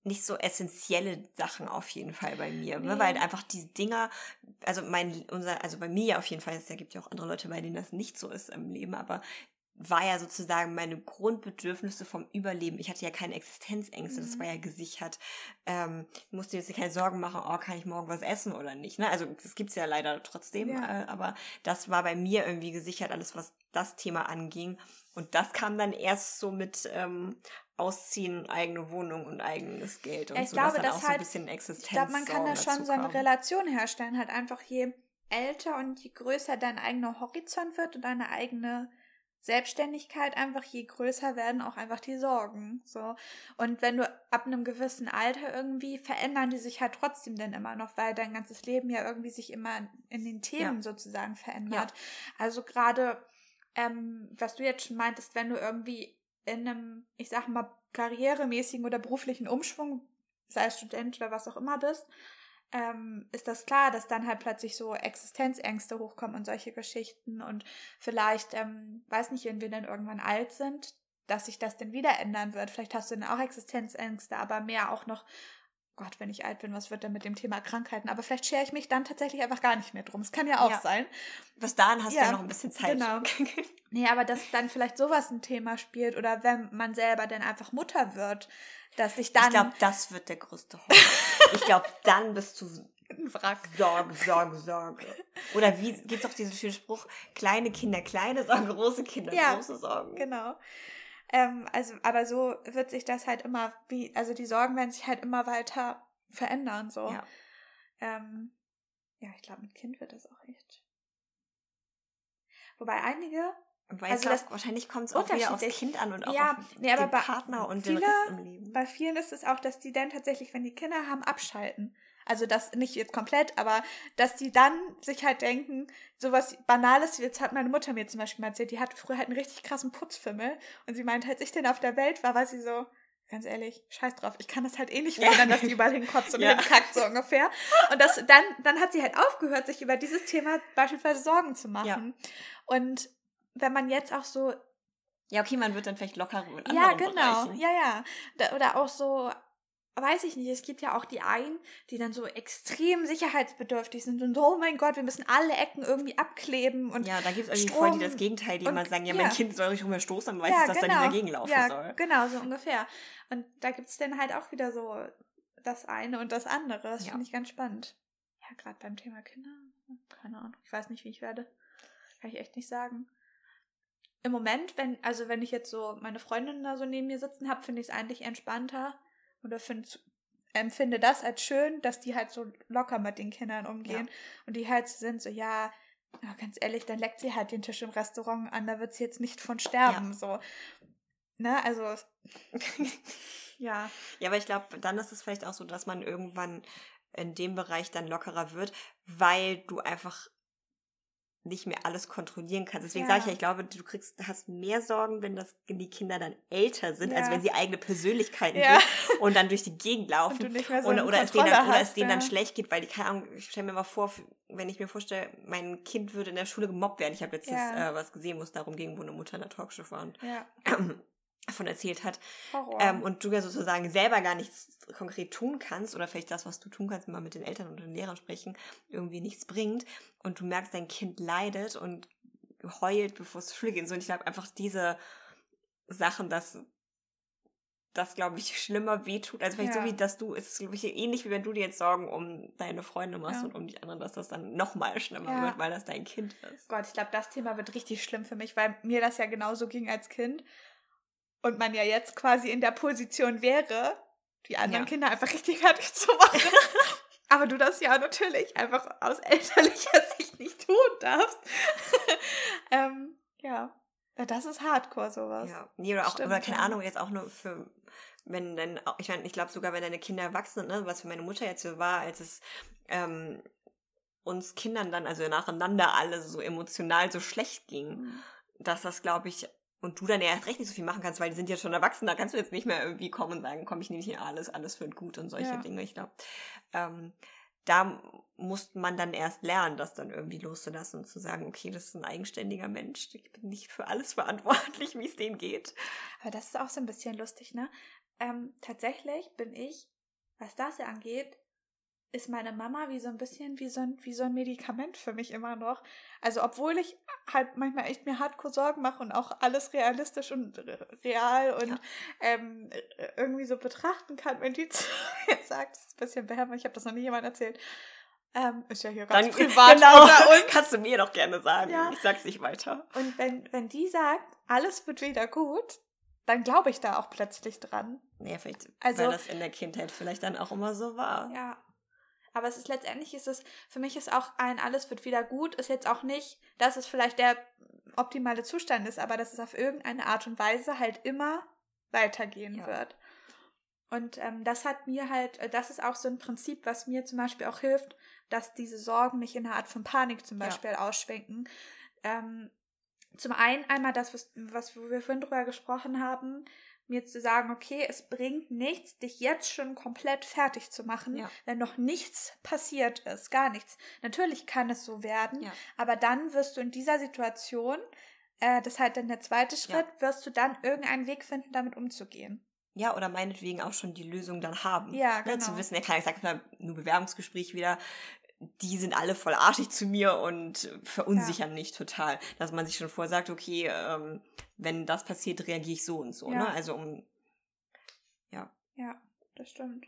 nicht so essentielle Sachen auf jeden Fall bei mir, nee. ne? weil einfach diese Dinger, also mein, unser, also bei mir auf jeden Fall, es gibt ja auch andere Leute, bei denen das nicht so ist im Leben, aber war ja sozusagen meine Grundbedürfnisse vom Überleben. Ich hatte ja keine Existenzängste, mhm. das war ja gesichert. Ähm, ich musste jetzt keine Sorgen machen, oh, kann ich morgen was essen oder nicht. Ne? Also das gibt's ja leider trotzdem, ja. Äh, aber das war bei mir irgendwie gesichert, alles was das Thema anging. Und das kam dann erst so mit ähm, Ausziehen, eigene Wohnung und eigenes Geld und ich so, glaube, dass dann auch so ein bisschen Existenz Ich glaube, man kann da schon so eine Relation herstellen, halt einfach je älter und je größer dein eigener Horizont wird und deine eigene Selbstständigkeit einfach, je größer werden auch einfach die Sorgen. So. Und wenn du ab einem gewissen Alter irgendwie verändern die sich halt trotzdem dann immer noch, weil dein ganzes Leben ja irgendwie sich immer in den Themen ja. sozusagen verändert. Ja. Also gerade, ähm, was du jetzt schon meintest, wenn du irgendwie in einem, ich sag mal, karrieremäßigen oder beruflichen Umschwung, sei es Student oder was auch immer bist, ähm, ist das klar, dass dann halt plötzlich so Existenzängste hochkommen und solche Geschichten und vielleicht, ähm, weiß nicht, wenn wir dann irgendwann alt sind, dass sich das dann wieder ändern wird. Vielleicht hast du dann auch Existenzängste, aber mehr auch noch, Gott, wenn ich alt bin, was wird denn mit dem Thema Krankheiten? Aber vielleicht schere ich mich dann tatsächlich einfach gar nicht mehr drum. Es kann ja auch ja. sein. Bis dahin hast ja, du ja noch ein bisschen Zeit. Genau. <laughs> nee, aber dass dann vielleicht sowas ein Thema spielt oder wenn man selber dann einfach Mutter wird, dass ich dann. Ich glaube, das wird der größte Horror. ich glaube, dann bist du <laughs> ein Wrack. Sorge, Sorge, Sorge. Oder wie gibt es auch diesen schönen Spruch, kleine Kinder kleine Sorgen, große Kinder ja, große Sorgen. Genau. Ähm, also, aber so wird sich das halt immer, wie, also die Sorgen werden sich halt immer weiter verändern, so. Ja, ähm, ja ich glaube, mit Kind wird das auch echt. Wobei einige weil also das, wahrscheinlich kommt es auch wieder aufs Kind an und auch ja, auf nee, den Partner und viele, den Rest im Leben. Bei vielen ist es auch, dass die dann tatsächlich, wenn die Kinder haben, abschalten. Also das nicht jetzt komplett, aber dass die dann sich halt denken, sowas Banales, jetzt hat meine Mutter mir zum Beispiel mal erzählt, die hat früher halt einen richtig krassen Putzfimmel und sie meint, als ich denn auf der Welt war, war sie so, ganz ehrlich, scheiß drauf, ich kann das halt eh nicht verändern, dass die überall hinkotzt und <laughs> ja. hinkackt, so ungefähr. Und das, dann, dann hat sie halt aufgehört, sich über dieses Thema beispielsweise Sorgen zu machen. Ja. Und wenn man jetzt auch so. Ja, okay, man wird dann vielleicht lockerer mit Ja, genau. Bereichen. Ja, ja. Da, oder auch so, weiß ich nicht, es gibt ja auch die einen, die dann so extrem sicherheitsbedürftig sind und oh mein Gott, wir müssen alle Ecken irgendwie abkleben und Ja, da gibt es irgendwie voll die das Gegenteil, die immer sagen, ja, mein Kind soll sich rumstoßen, dann weiß ja, es, dass genau. da nicht dagegen laufen ja, soll. genau, so ungefähr. Und da gibt es dann halt auch wieder so das eine und das andere. Das ja. finde ich ganz spannend. Ja, gerade beim Thema Kinder, keine Ahnung, ich weiß nicht, wie ich werde. Kann ich echt nicht sagen im Moment, wenn, also wenn ich jetzt so meine Freundin da so neben mir sitzen habe, finde ich es eigentlich entspannter oder find, empfinde das als schön, dass die halt so locker mit den Kindern umgehen ja. und die halt sind so, ja, ja, ganz ehrlich, dann leckt sie halt den Tisch im Restaurant an, da wird sie jetzt nicht von sterben. Ja. So. Ne, also. <laughs> ja. Ja, aber ich glaube, dann ist es vielleicht auch so, dass man irgendwann in dem Bereich dann lockerer wird, weil du einfach nicht mehr alles kontrollieren kannst. Deswegen ja. sage ich ja, ich glaube, du kriegst, hast mehr Sorgen, wenn das die Kinder dann älter sind, ja. als wenn sie eigene Persönlichkeiten ja. sind <laughs> und dann durch die Gegend laufen. Und so oder, oder, es denen dann, oder es denen dann schlecht geht, weil die, keine Ahnung, ich stelle mir mal vor, wenn ich mir vorstelle, mein Kind würde in der Schule gemobbt werden. Ich habe jetzt äh, was gesehen, wo es darum ging, wo eine Mutter in der Talkshow war und <clears throat> davon erzählt hat. Ähm, und du ja sozusagen selber gar nichts konkret tun kannst oder vielleicht das, was du tun kannst, mal mit den Eltern und den Lehrern sprechen, irgendwie nichts bringt und du merkst, dein Kind leidet und heult, bevor es Schule geht. Und ich glaube einfach diese Sachen, dass das, glaube ich, schlimmer wehtut. Also vielleicht ja. so wie, dass du, es ist, glaube ich, ähnlich wie wenn du dir jetzt Sorgen um deine Freunde machst ja. und um die anderen, dass das dann nochmal schlimmer ja. wird, weil das dein Kind ist. Gott, ich glaube, das Thema wird richtig schlimm für mich, weil mir das ja genauso ging als Kind und man ja jetzt quasi in der Position wäre, die anderen ja. Kinder einfach richtig fertig zu machen. <laughs> Aber du das ja natürlich einfach aus elterlicher Sicht nicht tun darfst. <laughs> ähm, ja. Das ist Hardcore, sowas. Ja, nee, oder auch, Stimmt, oder keine ja. Ahnung, jetzt auch nur für, wenn dann, ich meine, ich glaube sogar, wenn deine Kinder erwachsen sind, ne, was für meine Mutter jetzt so war, als es ähm, uns Kindern dann, also nacheinander alle so emotional so schlecht ging, mhm. dass das, glaube ich, und du dann ja erst recht nicht so viel machen kannst, weil die sind ja schon erwachsen, da kannst du jetzt nicht mehr irgendwie kommen und sagen, komm, ich nehme hier alles, alles wird gut und solche ja. Dinge. Ich glaube, ähm, da muss man dann erst lernen, das dann irgendwie loszulassen und zu sagen, okay, das ist ein eigenständiger Mensch, ich bin nicht für alles <laughs> verantwortlich, wie es denen geht. Aber das ist auch so ein bisschen lustig, ne? Ähm, tatsächlich bin ich, was das angeht, ist meine Mama wie so ein bisschen wie so ein, wie so ein Medikament für mich immer noch. Also obwohl ich halt manchmal echt mir hardcore Sorgen mache und auch alles realistisch und real und ja. ähm, irgendwie so betrachten kann, wenn die <laughs> zu mir sagt, das ist ein bisschen behämmert, ich habe das noch nie jemand erzählt. Ähm, ist ja hier ganz Dann, privat <laughs> genau, und kannst du mir doch gerne sagen. Ja. Ich sag's nicht weiter. Und wenn, wenn die sagt, alles wird wieder gut, dann glaube ich da auch plötzlich dran. Ja, vielleicht, also, weil das in der Kindheit vielleicht dann auch immer so war. Ja, aber es ist letztendlich ist es, für mich ist auch ein alles wird wieder gut, ist jetzt auch nicht, dass es vielleicht der optimale Zustand ist, aber dass es auf irgendeine Art und Weise halt immer weitergehen ja. wird. Und ähm, das hat mir halt, äh, das ist auch so ein Prinzip, was mir zum Beispiel auch hilft, dass diese Sorgen nicht in eine Art von Panik zum Beispiel ja. ausschwenken. Ähm, zum einen einmal das, was, was wir vorhin drüber gesprochen haben, mir zu sagen, okay, es bringt nichts, dich jetzt schon komplett fertig zu machen, ja. wenn noch nichts passiert ist, gar nichts. Natürlich kann es so werden, ja. aber dann wirst du in dieser Situation, äh, das ist halt dann der zweite Schritt, ja. wirst du dann irgendeinen Weg finden, damit umzugehen. Ja, oder meinetwegen auch schon die Lösung dann haben. Ja, genau. Ne, zu genau. wissen, ja klar, ich sag mal, nur Bewerbungsgespräch wieder, die sind alle voll arschig zu mir und verunsichern ja. mich total. Dass man sich schon vorher sagt, okay, ähm, wenn das passiert, reagiere ich so und so. Ja. Ne? Also um ja. Ja, das stimmt.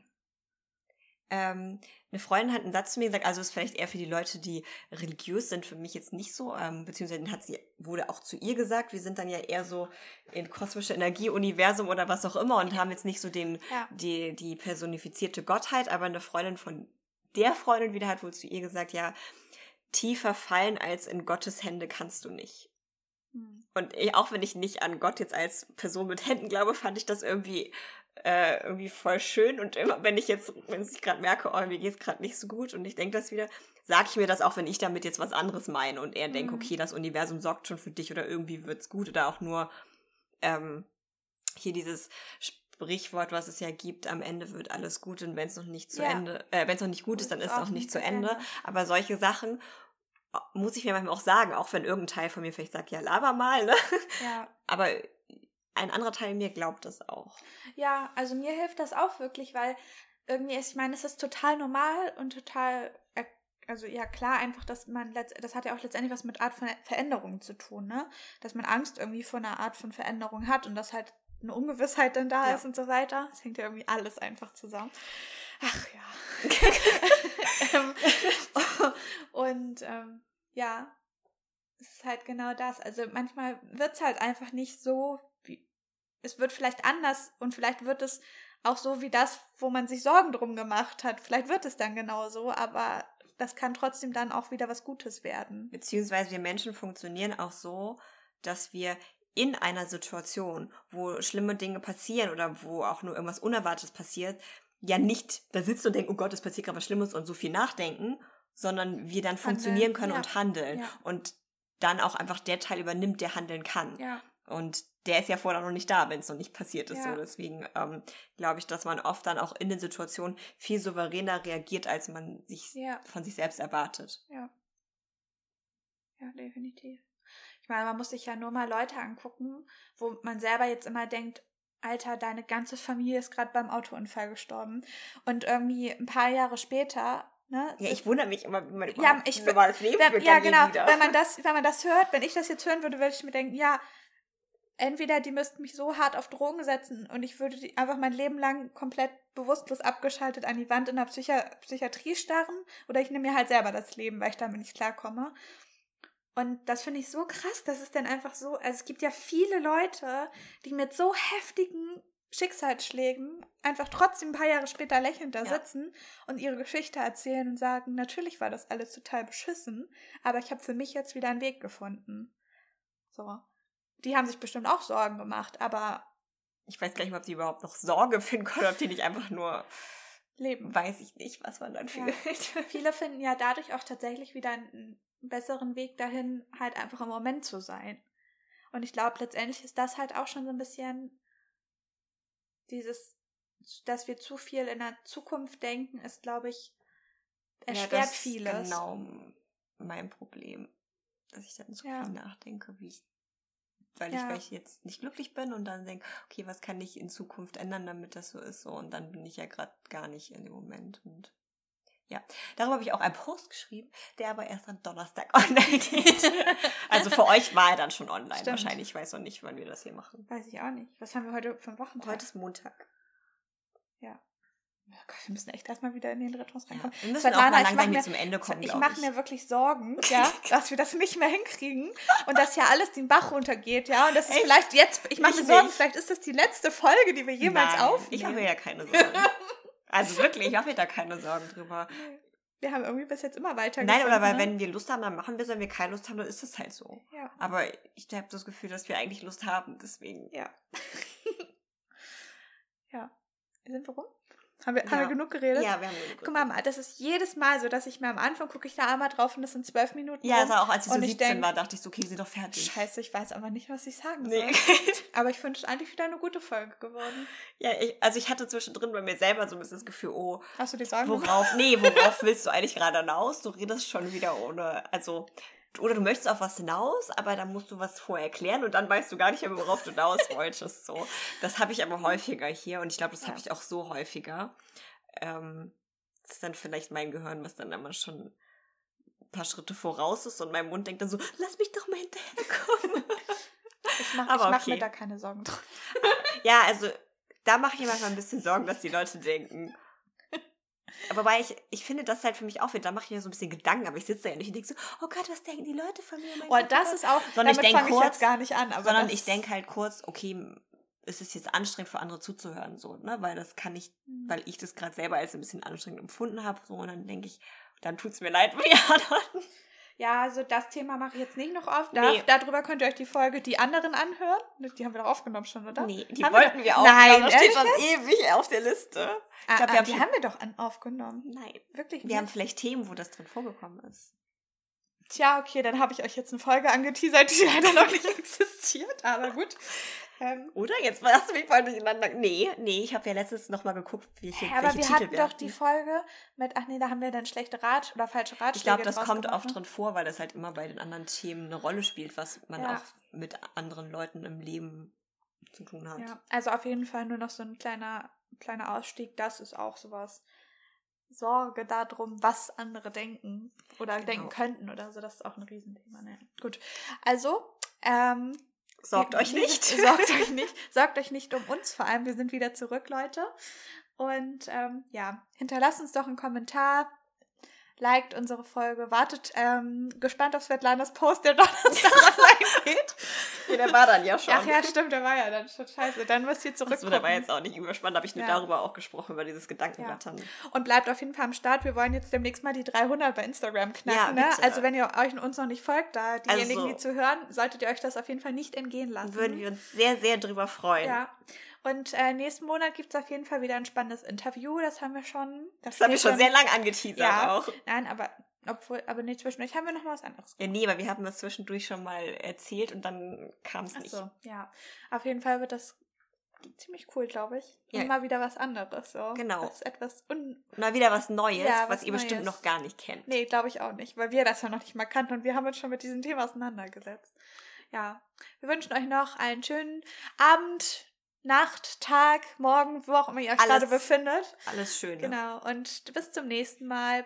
Ähm, eine Freundin hat einen Satz zu mir gesagt, also ist vielleicht eher für die Leute, die religiös sind, für mich jetzt nicht so, ähm, beziehungsweise hat sie, wurde auch zu ihr gesagt, wir sind dann ja eher so in kosmische Energieuniversum oder was auch immer und haben jetzt nicht so den, ja. die, die personifizierte Gottheit, aber eine Freundin von der Freundin wieder hat wohl zu ihr gesagt, ja, tiefer fallen als in Gottes Hände kannst du nicht. Hm. Und auch wenn ich nicht an Gott jetzt als Person mit Händen glaube, fand ich das irgendwie äh, irgendwie voll schön. Und immer, wenn ich jetzt, wenn ich gerade merke, oh, mir geht's gerade nicht so gut und ich denke das wieder, sage ich mir das auch, wenn ich damit jetzt was anderes meine und er mhm. denkt, okay, das Universum sorgt schon für dich oder irgendwie wird's gut oder auch nur ähm, hier dieses Sprichwort, was es ja gibt, am Ende wird alles gut und wenn es noch nicht zu ja. Ende, äh, wenn es noch nicht gut ist, dann ist es auch nicht zu Ende. Ende. Aber solche Sachen äh, muss ich mir manchmal auch sagen, auch wenn irgendein Teil von mir vielleicht sagt, ja, laber mal, ne? Ja. <laughs> Aber ein anderer Teil mir glaubt das auch. Ja, also mir hilft das auch wirklich, weil irgendwie ist, ich meine, es ist total normal und total, also ja klar, einfach, dass man, das hat ja auch letztendlich was mit Art von Veränderung zu tun, ne? Dass man Angst irgendwie vor einer Art von Veränderung hat und das halt eine Ungewissheit dann da ja. ist und so weiter. Es hängt ja irgendwie alles einfach zusammen. Ach ja. <laughs> <laughs> Ähm, und ähm, ja, es ist halt genau das. Also manchmal wird es halt einfach nicht so, wie es wird vielleicht anders und vielleicht wird es auch so wie das, wo man sich Sorgen drum gemacht hat. Vielleicht wird es dann genau so, aber das kann trotzdem dann auch wieder was Gutes werden. Beziehungsweise wir Menschen funktionieren auch so, dass wir in einer Situation, wo schlimme Dinge passieren oder wo auch nur irgendwas Unerwartetes passiert, ja nicht da sitzen und denken, oh Gott, es passiert gerade was Schlimmes und so viel nachdenken, sondern wir dann handeln, funktionieren können ja. und handeln. Ja. Und dann auch einfach der Teil übernimmt, der handeln kann. Ja. Und der ist ja vorher noch nicht da, wenn es noch nicht passiert ist. So. Deswegen ähm, glaube ich, dass man oft dann auch in den Situationen viel souveräner reagiert, als man sich von sich selbst erwartet. Ja, definitiv. Ich meine, man muss sich ja nur mal Leute angucken, wo man selber jetzt immer denkt, Alter, deine ganze Familie ist gerade beim Autounfall gestorben. Und irgendwie ein paar Jahre später Ne? Ja, ich wundere mich immer, wie man ja, ich, normales Leben wenn, Ja, genau. Wenn man, das, <laughs> wenn man das hört, wenn ich das jetzt hören würde, würde ich mir denken, ja, entweder die müssten mich so hart auf Drogen setzen und ich würde einfach mein Leben lang komplett bewusstlos abgeschaltet an die Wand in der Psychi Psychiatrie starren oder ich nehme mir halt selber das Leben, weil ich damit nicht klarkomme. Und das finde ich so krass, dass es dann einfach so, also es gibt ja viele Leute, die mit so heftigen Schicksalsschlägen einfach trotzdem ein paar Jahre später lächelnd da ja. sitzen und ihre Geschichte erzählen und sagen, natürlich war das alles total beschissen, aber ich habe für mich jetzt wieder einen Weg gefunden. So die haben sich bestimmt auch Sorgen gemacht, aber. Ich weiß gar nicht, ob die überhaupt noch Sorge finden können, ob die nicht einfach nur leben. Weiß ich nicht, was man dann fühlt. Ja. Viele finden ja dadurch auch tatsächlich wieder einen besseren Weg dahin, halt einfach im Moment zu sein. Und ich glaube, letztendlich ist das halt auch schon so ein bisschen dieses, dass wir zu viel in der Zukunft denken, ist, glaube ich, erschwert ja, das vieles. Ist genau mein Problem, dass ich dann zu ja. viel nachdenke, wie ich weil, ja. ich, weil ich jetzt nicht glücklich bin und dann denke, okay, was kann ich in Zukunft ändern, damit das so ist so und dann bin ich ja gerade gar nicht in dem Moment und ja, darüber habe ich auch einen Post geschrieben, der aber erst am Donnerstag <laughs> online geht. <laughs> also für euch war er dann schon online Stimmt. wahrscheinlich. Ich weiß noch nicht, wann wir das hier machen. Weiß ich auch nicht. Was haben wir heute für Wochentag? Heute ist Montag. Ja. Oh Gott, wir müssen echt erstmal wieder in den Rhythmus reinkommen. Ja, wir müssen Svetlana, auch mal langsam mir, zum Ende kommen, Ich mache mir wirklich Sorgen, <laughs> ja, dass wir das nicht mehr hinkriegen und dass ja alles den Bach runtergeht, ja. Und das ist vielleicht jetzt, ich mache mir Sorgen, nicht. vielleicht ist das die letzte Folge, die wir jemals Nein, aufnehmen. Ich habe ja keine Sorgen. Also wirklich, ich habe mir da keine Sorgen drüber. Wir haben irgendwie bis jetzt immer weiter Nein, oder weil ne? wenn wir Lust haben, dann machen wir es. Wenn wir keine Lust haben, dann ist es halt so. Ja. Aber ich habe das Gefühl, dass wir eigentlich Lust haben, deswegen. Ja. <laughs> ja. Sind wir rum? Haben wir, ja. haben wir genug geredet? Ja, wir haben genug Guck mal, das ist jedes Mal so, dass ich mir am Anfang gucke ich da einmal drauf und das sind zwölf Minuten. Ja, also auch als ich so 17 denk, war, dachte ich so, okay, sind doch fertig. Scheiße, ich weiß aber nicht, was ich sagen soll. Nee. <laughs> aber ich finde es eigentlich wieder eine gute Folge geworden. Ja, ich, also ich hatte zwischendrin bei mir selber so ein bisschen das Gefühl, oh. Hast du die Sorgen Worauf, nee, worauf <laughs> willst du eigentlich gerade hinaus? Du redest schon wieder ohne, also oder du möchtest auf was hinaus, aber dann musst du was vorher erklären und dann weißt du gar nicht mehr, worauf du hinaus <laughs> wolltest. So. Das habe ich aber häufiger hier und ich glaube, das ja. habe ich auch so häufiger. Ähm, das ist dann vielleicht mein Gehirn, was dann immer schon ein paar Schritte voraus ist und mein Mund denkt dann so, lass mich doch mal hinterherkommen. <laughs> ich mache okay. mach mir da keine Sorgen <laughs> drum. ja, also da mache ich mir manchmal ein bisschen Sorgen, dass die Leute denken, aber weil ich, ich finde das halt für mich auch da mache ich mir so ein bisschen Gedanken, aber ich sitze da ja nicht und denke so, oh Gott, was denken die Leute von mir? Oh, Gott, das ist auch, sondern ich denke kurz, jetzt gar nicht an. sondern ich denke halt kurz, okay, ist es jetzt anstrengend für andere zuzuhören, so, ne, weil das kann ich, mhm. weil ich das gerade selber als ein bisschen anstrengend empfunden habe, so, und dann denke ich, dann tut es mir leid für die anderen. Ja, also das Thema mache ich jetzt nicht noch oft. Da, nee. Darüber könnt ihr euch die Folge die anderen anhören. Die haben wir doch aufgenommen schon, oder? Nee, die haben wollten wir, wir auch. Nein, das steht schon ewig auf der Liste. Ich glaub, ah, wir ah, haben die haben wir doch an, aufgenommen. Nein, wirklich nicht. Wir haben vielleicht Themen, wo das drin vorgekommen ist. Tja, okay, dann habe ich euch jetzt eine Folge angeteasert, die leider noch nicht <laughs> existiert, aber gut. Ähm, Oder? Jetzt hast du mich voll durcheinander. Nee, nee, ich habe ja letztens nochmal geguckt, wie ich, ja, aber wir hatten doch die Folge mit, ach nee, da haben wir dann schlechte Rat oder falsche Ratschläge Ich glaube, das kommt oft drin vor, weil das halt immer bei den anderen Themen eine Rolle spielt, was man ja. auch mit anderen Leuten im Leben zu tun hat. Ja, also auf jeden Fall nur noch so ein kleiner, kleiner Ausstieg, das ist auch sowas. Sorge darum, was andere denken oder genau. denken könnten oder so. Das ist auch ein Riesenthema. Ne? Gut. Also, ähm, <laughs> Sorgt euch nicht. Sorgt euch nicht. Sorgt euch nicht um uns vor allem. Wir sind wieder zurück, Leute. Und ähm, ja, hinterlasst uns doch einen Kommentar. Liked unsere Folge, wartet ähm, gespannt auf Svetlanas Post, der <laughs> Donnerstag online geht. Ja, der war dann ja schon. Ach ja, stimmt, der war ja dann schon scheiße. Dann müsst ihr Achso, zurückgucken. der war jetzt auch nicht überspannt, habe ich nur Ja. darüber auch gesprochen, über dieses Gedankenrattern. Und bleibt auf jeden Fall am Start. Wir wollen jetzt demnächst mal die 300 bei Instagram Ja, knacken. ne? Also wenn ihr euch und uns noch nicht folgt, da diejenigen, Also- die zu hören, solltet ihr euch das auf jeden Fall nicht entgehen lassen. Würden wir uns sehr, sehr drüber freuen. Ja. Und äh, nächsten Monat gibt es auf jeden Fall wieder ein spannendes Interview. Das haben wir schon. Das haben wir schon sehr lang angeteasert Ja. auch. Nein, aber obwohl, aber nee, zwischendurch haben wir noch mal was anderes. Ja, nee, aber wir haben das zwischendurch schon mal erzählt und dann kam es nicht. so, ja. Auf jeden Fall wird das ziemlich cool, glaube ich. Ja. Immer wieder was anderes. So. Genau. Das ist etwas un. Mal wieder was Neues, Ja, was, was ihr bestimmt Neues. noch gar nicht kennt. Nee, glaube ich auch nicht, weil wir das ja noch nicht mal kannten und wir haben uns schon mit diesem Thema auseinandergesetzt. Ja. Wir wünschen euch noch einen schönen Abend, Nacht, Tag, Morgen, wo auch immer ihr euch Alles. gerade befindet. Alles Schöne. Genau. Und bis zum nächsten Mal.